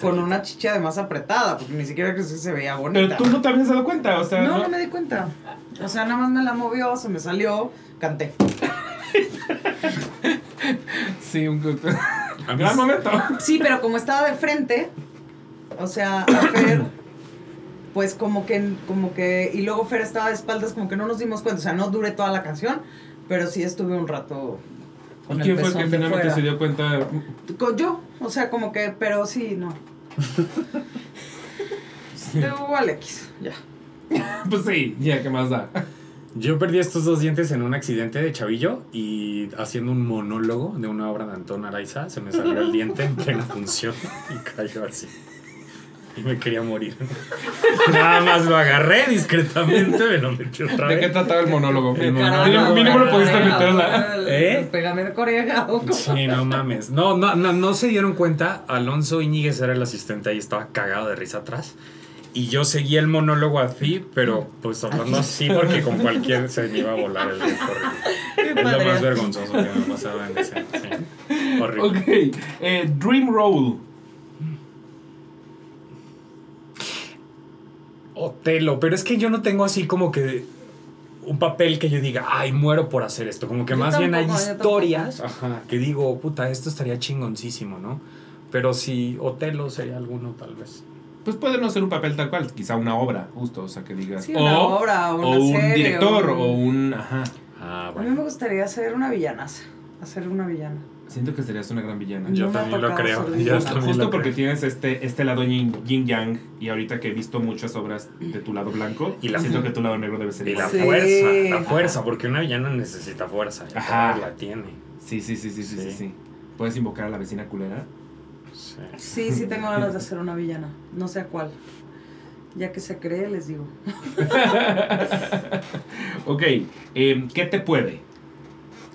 con una chicha además apretada, porque ni siquiera que se veía bonita. Pero tú no te habías dado cuenta, o sea. No, no, me di cuenta. O sea, nada más me la movió, se me salió, canté. sí, un gran momento. Sí, pero como estaba de frente, o sea, a Fer, pues como que, como que, y luego Fer estaba de espaldas, como que no nos dimos cuenta, o sea, no duré toda la canción, pero sí estuve un rato ¿Y quién fue el que finalmente se dio cuenta? Yo, o sea, como que, pero sí, no. Hubo Alex, ya. pues sí, ya, ¿qué más da? Yo perdí estos dos dientes en un accidente de chavillo y haciendo un monólogo de una obra de Antón Araiza se me salió el diente en plena función y cayó así y me quería morir. Nada más lo agarré discretamente, me lo metí otra vez. ¿De qué trataba el monólogo? El monólogo. Mínimo lo pudiste meterla. ¿Eh? Pégame de coreja. Sí, no mames. No, no, no, no se dieron cuenta. Alonso Iñiguez era el asistente ahí, estaba cagado de risa atrás. Y yo seguía el monólogo así, pero pues hablando así porque con cualquier se me iba a volar el recorrido. Es lo más vergonzoso que me pasaba en ese. Sí. Horrible. Ok. Eh, Dream Roll. Otelo, pero es que yo no tengo así como que un papel que yo diga, ay, muero por hacer esto. Como que más bien hay historias ajá, que digo, puta, esto estaría chingoncísimo, ¿no? Pero si Otelo sería alguno, tal vez. Pues puede no ser un papel tal cual, quizá una obra, justo, o sea, que digas. Sí, una obra, o, una o un director, o un. Ajá. Ah, A mí me gustaría hacer una villana, hacer una villana. Siento que serías una gran villana. Yo también lo creo. Justo porque tienes este, este lado yin, yang y ahorita que he visto muchas obras de tu lado blanco, y la, siento que tu lado negro debe ser Y la fuerza, la fuerza, porque una villana necesita fuerza. Ajá. La tiene. Sí, sí, sí, sí, sí, sí, sí. ¿Puedes invocar a la vecina culera? Sí. Sí, sí tengo ganas de hacer una villana. No sé a cuál. Ya que se cree, les digo. ok, eh, ¿qué te puede?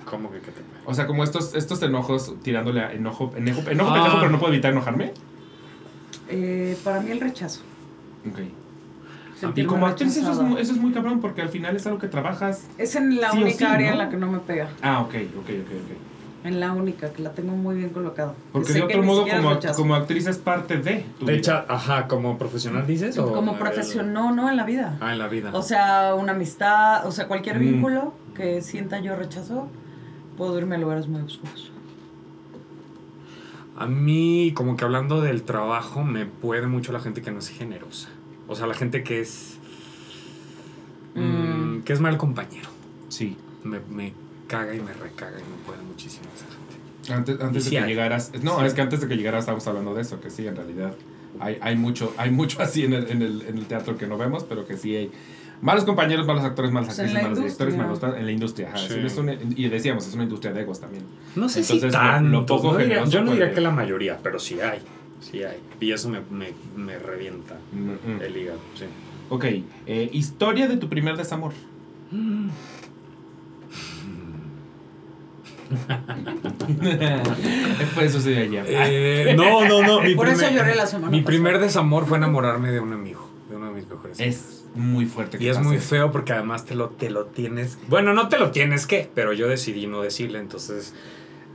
¿Cómo que qué te o sea, como estos, estos enojos tirándole a enojo, enojo, enojo ah. pero no puedo evitar enojarme. Eh, para mí el rechazo. Ok. y como actriz eso es, eso es, muy cabrón porque al final es algo que trabajas. Es en la única área en la que no me pega. Ah, ok, ok, ok, ok. En la única, que la tengo muy bien colocada. Porque de otro modo, como, como actriz es parte de tu De hecho, ajá, como profesional dices. ¿o? Como profesional, no, no, en la vida. Ah, en la vida. O sea, una amistad, o sea, cualquier mm. vínculo que sienta yo rechazo, puedo irme a lugares muy oscuros. A mí, como que hablando del trabajo, me puede mucho la gente que no es generosa. O sea, la gente que es. Mm. Mm, que es mal compañero. Sí. Me, me, caga y me recaga y me puede muchísimo esa gente. Antes, antes de que llegaras. No, es que antes de que llegaras estábamos hablando de eso, que sí, en realidad. Hay, hay, mucho, hay mucho así en el, en, el, en el teatro que no vemos, pero que sí hay Malos compañeros, malos actores, malas actrices, malos directores, malos en la industria. y decíamos, es una industria de egos también. No sé si tan, lo, poco Yo no diría que la mayoría, pero sí hay. Sí hay. Y eso me, me, me revienta mm, mm. el hígado, sí. Ok. Eh, historia de tu primer desamor. Después eso se allá. Eh, no, no, no. Mi Por primer, eso lloré la semana Mi primer desamor fue enamorarme de un amigo, de uno de mis mejores Es muy fuerte. y es muy feo porque además te lo, te lo tienes. Bueno, no te lo tienes que, pero yo decidí no decirle, entonces.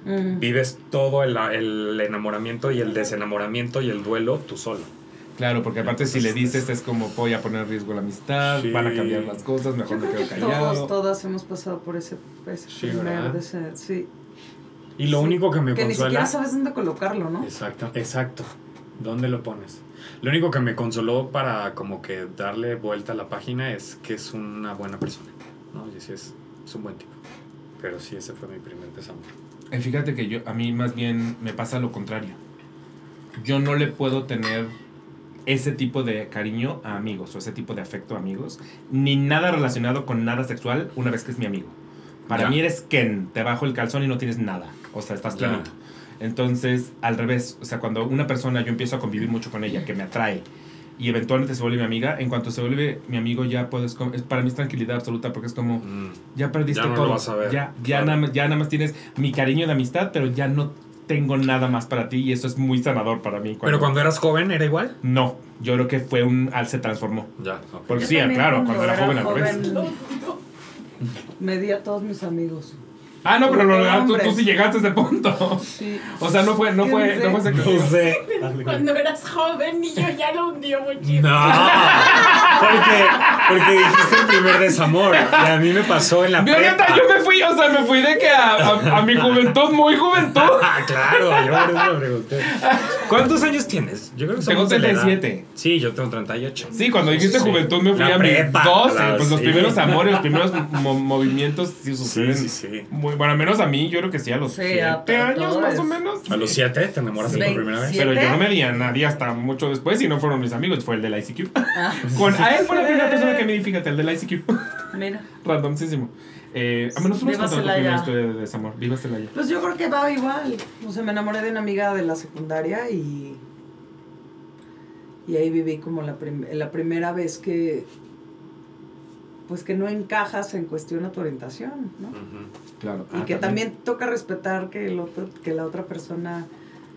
Mm. Vives todo el, el enamoramiento y el desenamoramiento y el duelo tú solo. Claro, porque aparte si le dices es como voy a poner en riesgo la amistad, van a cambiar las cosas, mejor me quedo callado. Todos, todas hemos pasado por ese, ese sí, primer sí. Y lo único que me que consuela... Que ni siquiera sabes dónde colocarlo, ¿no? Exacto, exacto. ¿Dónde lo pones? Lo único que me consoló para como que darle vuelta a la página es que es una buena persona, ¿no? Y sí es, es un buen tipo. Pero sí, ese fue mi primer desamor. Eh, fíjate que yo, a mí más bien me pasa lo contrario. Yo no le puedo tener ese tipo de cariño a amigos o ese tipo de afecto a amigos, ni nada relacionado con nada sexual una vez que es mi amigo. Para mí eres Ken, te bajo el calzón y no tienes nada, o sea, estás planito. Entonces, al revés, o sea, cuando una persona yo empiezo a convivir mucho con ella, que me atrae, y eventualmente se vuelve mi amiga, en cuanto se vuelve mi amigo ya puedes, para mí es tranquilidad absoluta porque es como, mm. ya perdiste todo, ya, ya, nada, ya nada más tienes mi cariño de amistad, pero ya no tengo nada más para ti y eso es muy sanador para mí. ¿Pero cuando eras joven era igual? No, yo creo que fue un... Al se transformó. Ya, Porque sí, claro, cuando era, joven, joven al Me di a todos mis amigos. Ah, no, pero lo, tú, tú, sí llegaste a ese punto. Sí. O sea, no fue, no fue, no fue No sé. Cuando eras joven y yo ya lo hundió muchísimo. No. Porque, porque dijiste el primer desamor. Y a mí me pasó en la prepa. yo me fui, o sea, me fui de que a, a, mi juventud, muy juventud. Ah, claro, yo por eso me pregunté. ¿Cuántos años tienes? Yo creo que Tengo 37. Sí, yo tengo 38. Sí, cuando dijiste juventud me fui a prepa, mis 12. Pues los primeros amores, los primeros movimientos sí suceden. Sí, sí, sí. Muy, bueno, al menos a mí, yo creo que sí, a los 7 años más o menos. ¿A los 7 te enamoraste por primera vez? Pero yo no me di a nadie hasta mucho después y no fueron mis amigos, fue el del ICQ. Ah. Con, a él fue la primera persona que me di, fíjate, el del ICQ. Mira. Randomísimo. Eh, a menos una historia de desamor. Viva Celaya. Pues yo creo que va igual. O sea, me enamoré de una amiga de la secundaria y. Y ahí viví como la, la primera vez que. Pues que no encajas en cuestión a tu orientación, ¿no? Claro. Y ah, que también. toca respetar que, el otro, que la otra persona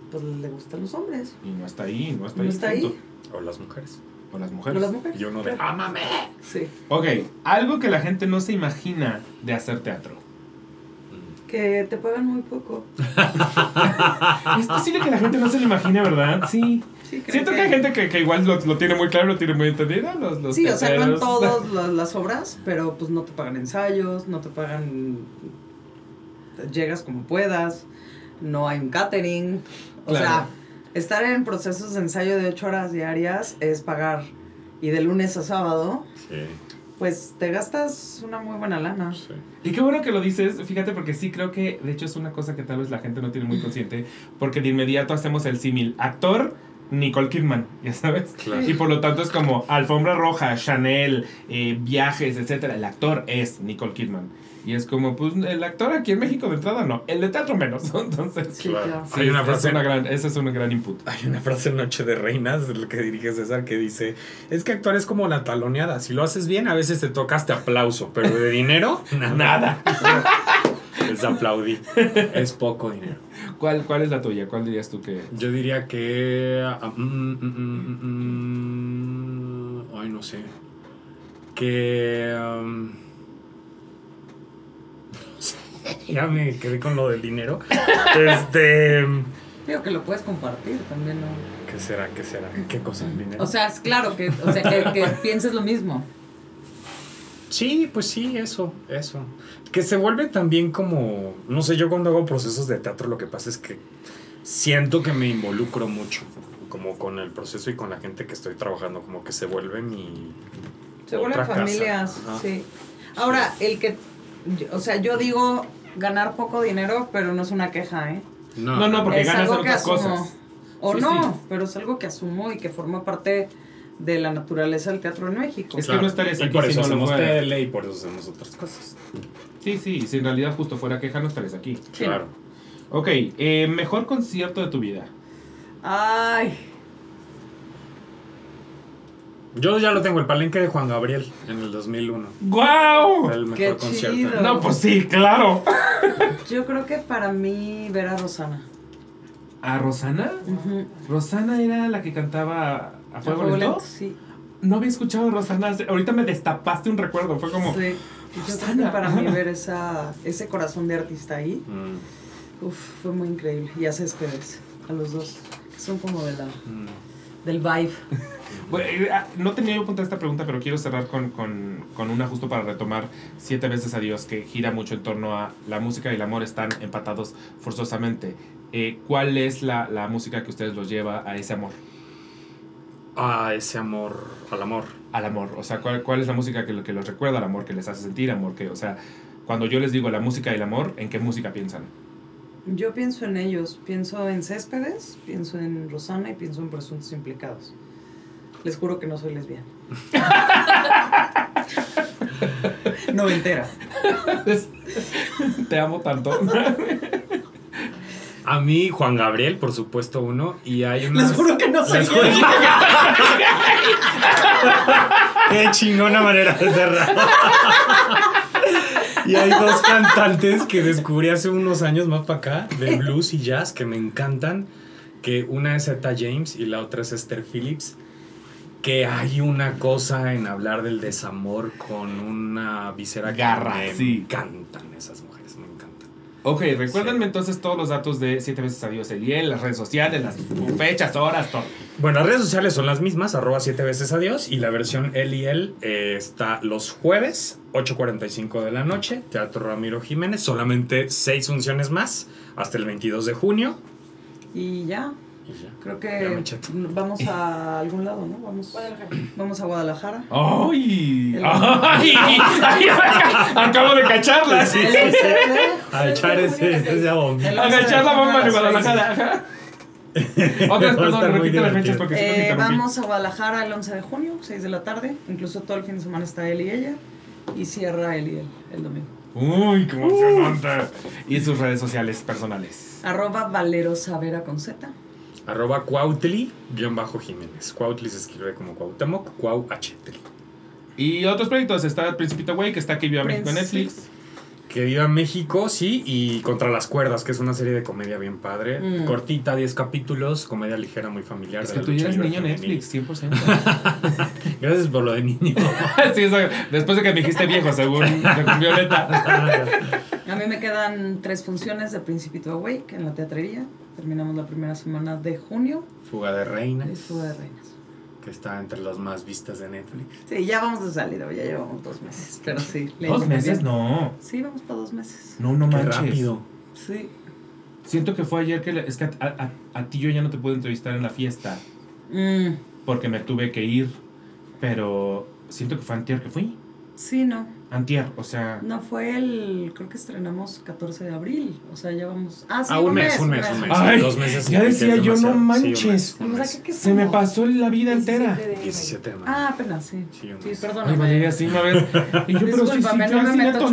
pues le gustan los hombres. Y no está ahí, no está ahí. No está ahí. O las mujeres. O las mujeres. las mujeres. Y uno de ¡Ámame! Sí. Ok, algo que la gente no se imagina de hacer teatro. Que te pagan muy poco. es posible que la gente no se lo imagine, ¿verdad? Sí. Siento que, hay gente que, que igual lo, lo, tiene muy claro, lo tiene muy entendido. Los, los sí, o sea, no en todas las obras, pero pues no te pagan ensayos, no te pagan. Llegas como puedas, no hay un catering. O sea, estar en procesos de ensayo de ocho horas diarias es pagar. Y de lunes a sábado, pues te gastas una muy buena lana. Y qué bueno que lo dices, fíjate, porque sí creo que de hecho es una cosa que tal vez la gente no tiene muy consciente, porque de inmediato hacemos el símil actor. Nicole Kidman, ya sabes. Y por lo tanto es como alfombra roja, Chanel, eh, viajes, etcétera. El actor es Nicole Kidman. Y es como, pues el actor aquí en México de entrada no, el de teatro menos. Entonces, sí, hay una frase, una gran, ese es un gran input. Hay una frase en Noche de Reinas, que dirige César, que dice: Es que actuar es como la taloneada. Si lo haces bien, a veces te tocaste aplauso, pero de dinero, nada. Les aplaudí. Es poco dinero. ¿Cuál, ¿Cuál es la tuya? ¿Cuál dirías tú que.? Yo diría que. Ah, mm, mm, mm, ay, no sé. Que. Um, ya me quedé con lo del dinero. este. Digo que lo puedes compartir también, ¿no? ¿Qué será? ¿Qué será? ¿Qué cosa? ¿Dinero? O sea, es claro que, o sea, que, pienses lo mismo. Sí, pues sí, eso, eso. Que se vuelve también como, no sé, yo cuando hago procesos de teatro lo que pasa es que siento que me involucro mucho, como con el proceso y con la gente que estoy trabajando, como que se vuelve mi... Se vuelven familias, sí. Ahora, el que, o sea, yo digo, ganar poco dinero, pero no es una queja, ¿eh? No, no, porque ganas otras cosas. O no, pero es algo que asumo y que forma parte de la naturaleza del teatro en México. Es que no estarías aquí. Y por eso hacemos tele y por eso hacemos otras cosas. Sí, sí, si en realidad justo fuera queja no estarías aquí. Claro. Ok, eh, mejor concierto de tu vida. Ay. Yo ya lo tengo, el palenque de Juan Gabriel en el 2001. ¡Guau! El mejor concierto. No, pues sí, claro. Yo creo que para mí ver a Rosana. ¿A Rosana? Rosana era la que cantaba a fuego, lento? Sí. No había escuchado a Rosana. Ahorita me destapaste un recuerdo. Fue como. Sí. Yo creo que para mí ver esa, ese corazón de artista ahí. Mm. Uf, fue muy increíble. Y a Céspedes, a los dos. Son como de la. Mm. Del vibe. Eh, ah, no tenía yo punto esta pregunta, pero quiero cerrar con, con, con, una justo para retomar Siete veces a Dios, que gira mucho en torno a la música y el amor están empatados forzosamente. Eh, ¿Cuál es la, la, música que ustedes los lleva a ese amor? A ese amor, al amor. Al amor, o sea, ¿cuál, cuál es la música que, que los recuerda al amor, que les hace sentir amor? Que, o sea, cuando yo les digo la música y el amor, ¿en qué música piensan? Yo pienso en ellos, pienso en Céspedes, pienso en Rosana y pienso en presuntos implicados. Les juro que no soy lesbiana. entera. Te amo tanto. A mí, Juan Gabriel, por supuesto, uno. Y hay unas... Les juro que no soy Qué chingona manera de cerrar. Y hay dos cantantes que descubrí hace unos años más para acá, de blues y jazz, que me encantan. Que una es Etta James y la otra es Esther Phillips que hay una cosa en hablar del desamor con una visera garra. me encantan esas mujeres, me encantan. Ok, recuérdenme entonces todos los datos de Siete veces Adiós Eliel, las redes sociales, las fechas, horas, todo. Bueno, las redes sociales son las mismas, arroba Siete veces Adiós, y la versión Eliel eh, está los jueves, 8.45 de la noche, Teatro Ramiro Jiménez, solamente seis funciones más, hasta el 22 de junio. Y ya, Creo que vamos a algún lado, ¿no? Vamos, vamos a Guadalajara. ¡Ay! ¡Ay! Acabo de cacharla. Sí, A echar ese, ese A cachar la bomba de Guadalajara. Otras, perdón, repite las fechas porque eh, Vamos a Guadalajara el 11 de junio, 6 de la tarde. Incluso todo el fin de semana está él y ella. Y cierra y él el domingo. Uy, qué emocionante. Y sus redes sociales personales. Arroba Valero Savera con Z. Arroba Cuautli, guion bajo Jiménez. Cuautli se escribe como Cuauhtémoc, Cuau H. Y otros proyectos. Está Principito Güey, que está aquí Viva México en Netflix. Que viva México, sí, y Contra las Cuerdas, que es una serie de comedia bien padre. Mm. Cortita, 10 capítulos, comedia ligera, muy familiar. Es que tú ya eres niño Netflix, 100%. Gracias por lo de niño. sí, después de que me dijiste viejo, según, Violeta. A mí me quedan tres funciones de Principito Awake en la teatrería. Terminamos la primera semana de junio. Fuga de Reinas. Fuga de Reinas. Que está entre las más vistas de Netflix. Sí, ya vamos de salida, ya llevamos dos meses. Pero sí. ¿Dos meses? No. Sí, vamos para dos meses. No, no manches. rápido. Sí. Siento que fue ayer que... es que a, a, ti yo ya no te puedo entrevistar en la fiesta. Mm. Porque me tuve que ir. Pero siento que fue antier que fui. Sí, no. Antier, o sea. No, fue el. Creo que estrenamos 14 de abril. O sea, ya vamos. Ah, sí, ah, un, mes, un mes, un mes. Ay, dos meses. Ya decía yo, no manches. Se me pasó la vida entera. 17 de mayo. Ah, apenas, sí. Sí, sí perdóname. Ay, Valeria, así una vez. Y yo, pero si, si no me meto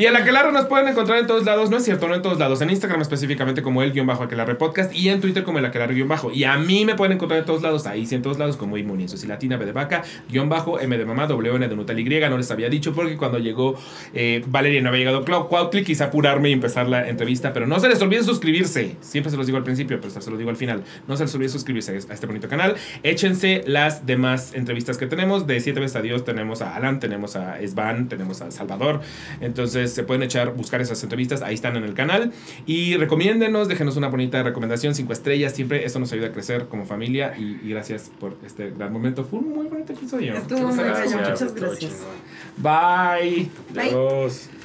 Y el Aquelarre nos pueden encontrar en todos lados, no es cierto, no en todos lados. En Instagram específicamente como el guion bajo Aquelarre Podcast y en Twitter como el Aquelarre guion bajo. Y a mí me pueden encontrar en todos lados, ahí sí en todos lados como Inmuni, eso sí, latina, B de vaca, guion bajo, M de mamá, WN de Nutal Y. No les había dicho porque cuando llegó eh, Valeria no había llegado Cuautli, quise apurarme y empezar la entrevista, pero no se les olvide suscribirse. Siempre se los digo al principio, pero se los digo al final. No se les olvide suscribirse a este bonito canal. Échense las demás entrevistas que tenemos. De siete veces a Dios tenemos a Alan, tenemos a Svan, tenemos a Salvador. Entonces, se pueden echar, buscar esas entrevistas, ahí están en el canal. Y recomiéndenos, déjenos una bonita recomendación, cinco estrellas, siempre eso nos ayuda a crecer como familia. Y, gracias por este gran momento. Fue un muy bonito episodio. Estuvo muy Muchas gracias. Bye. Bye.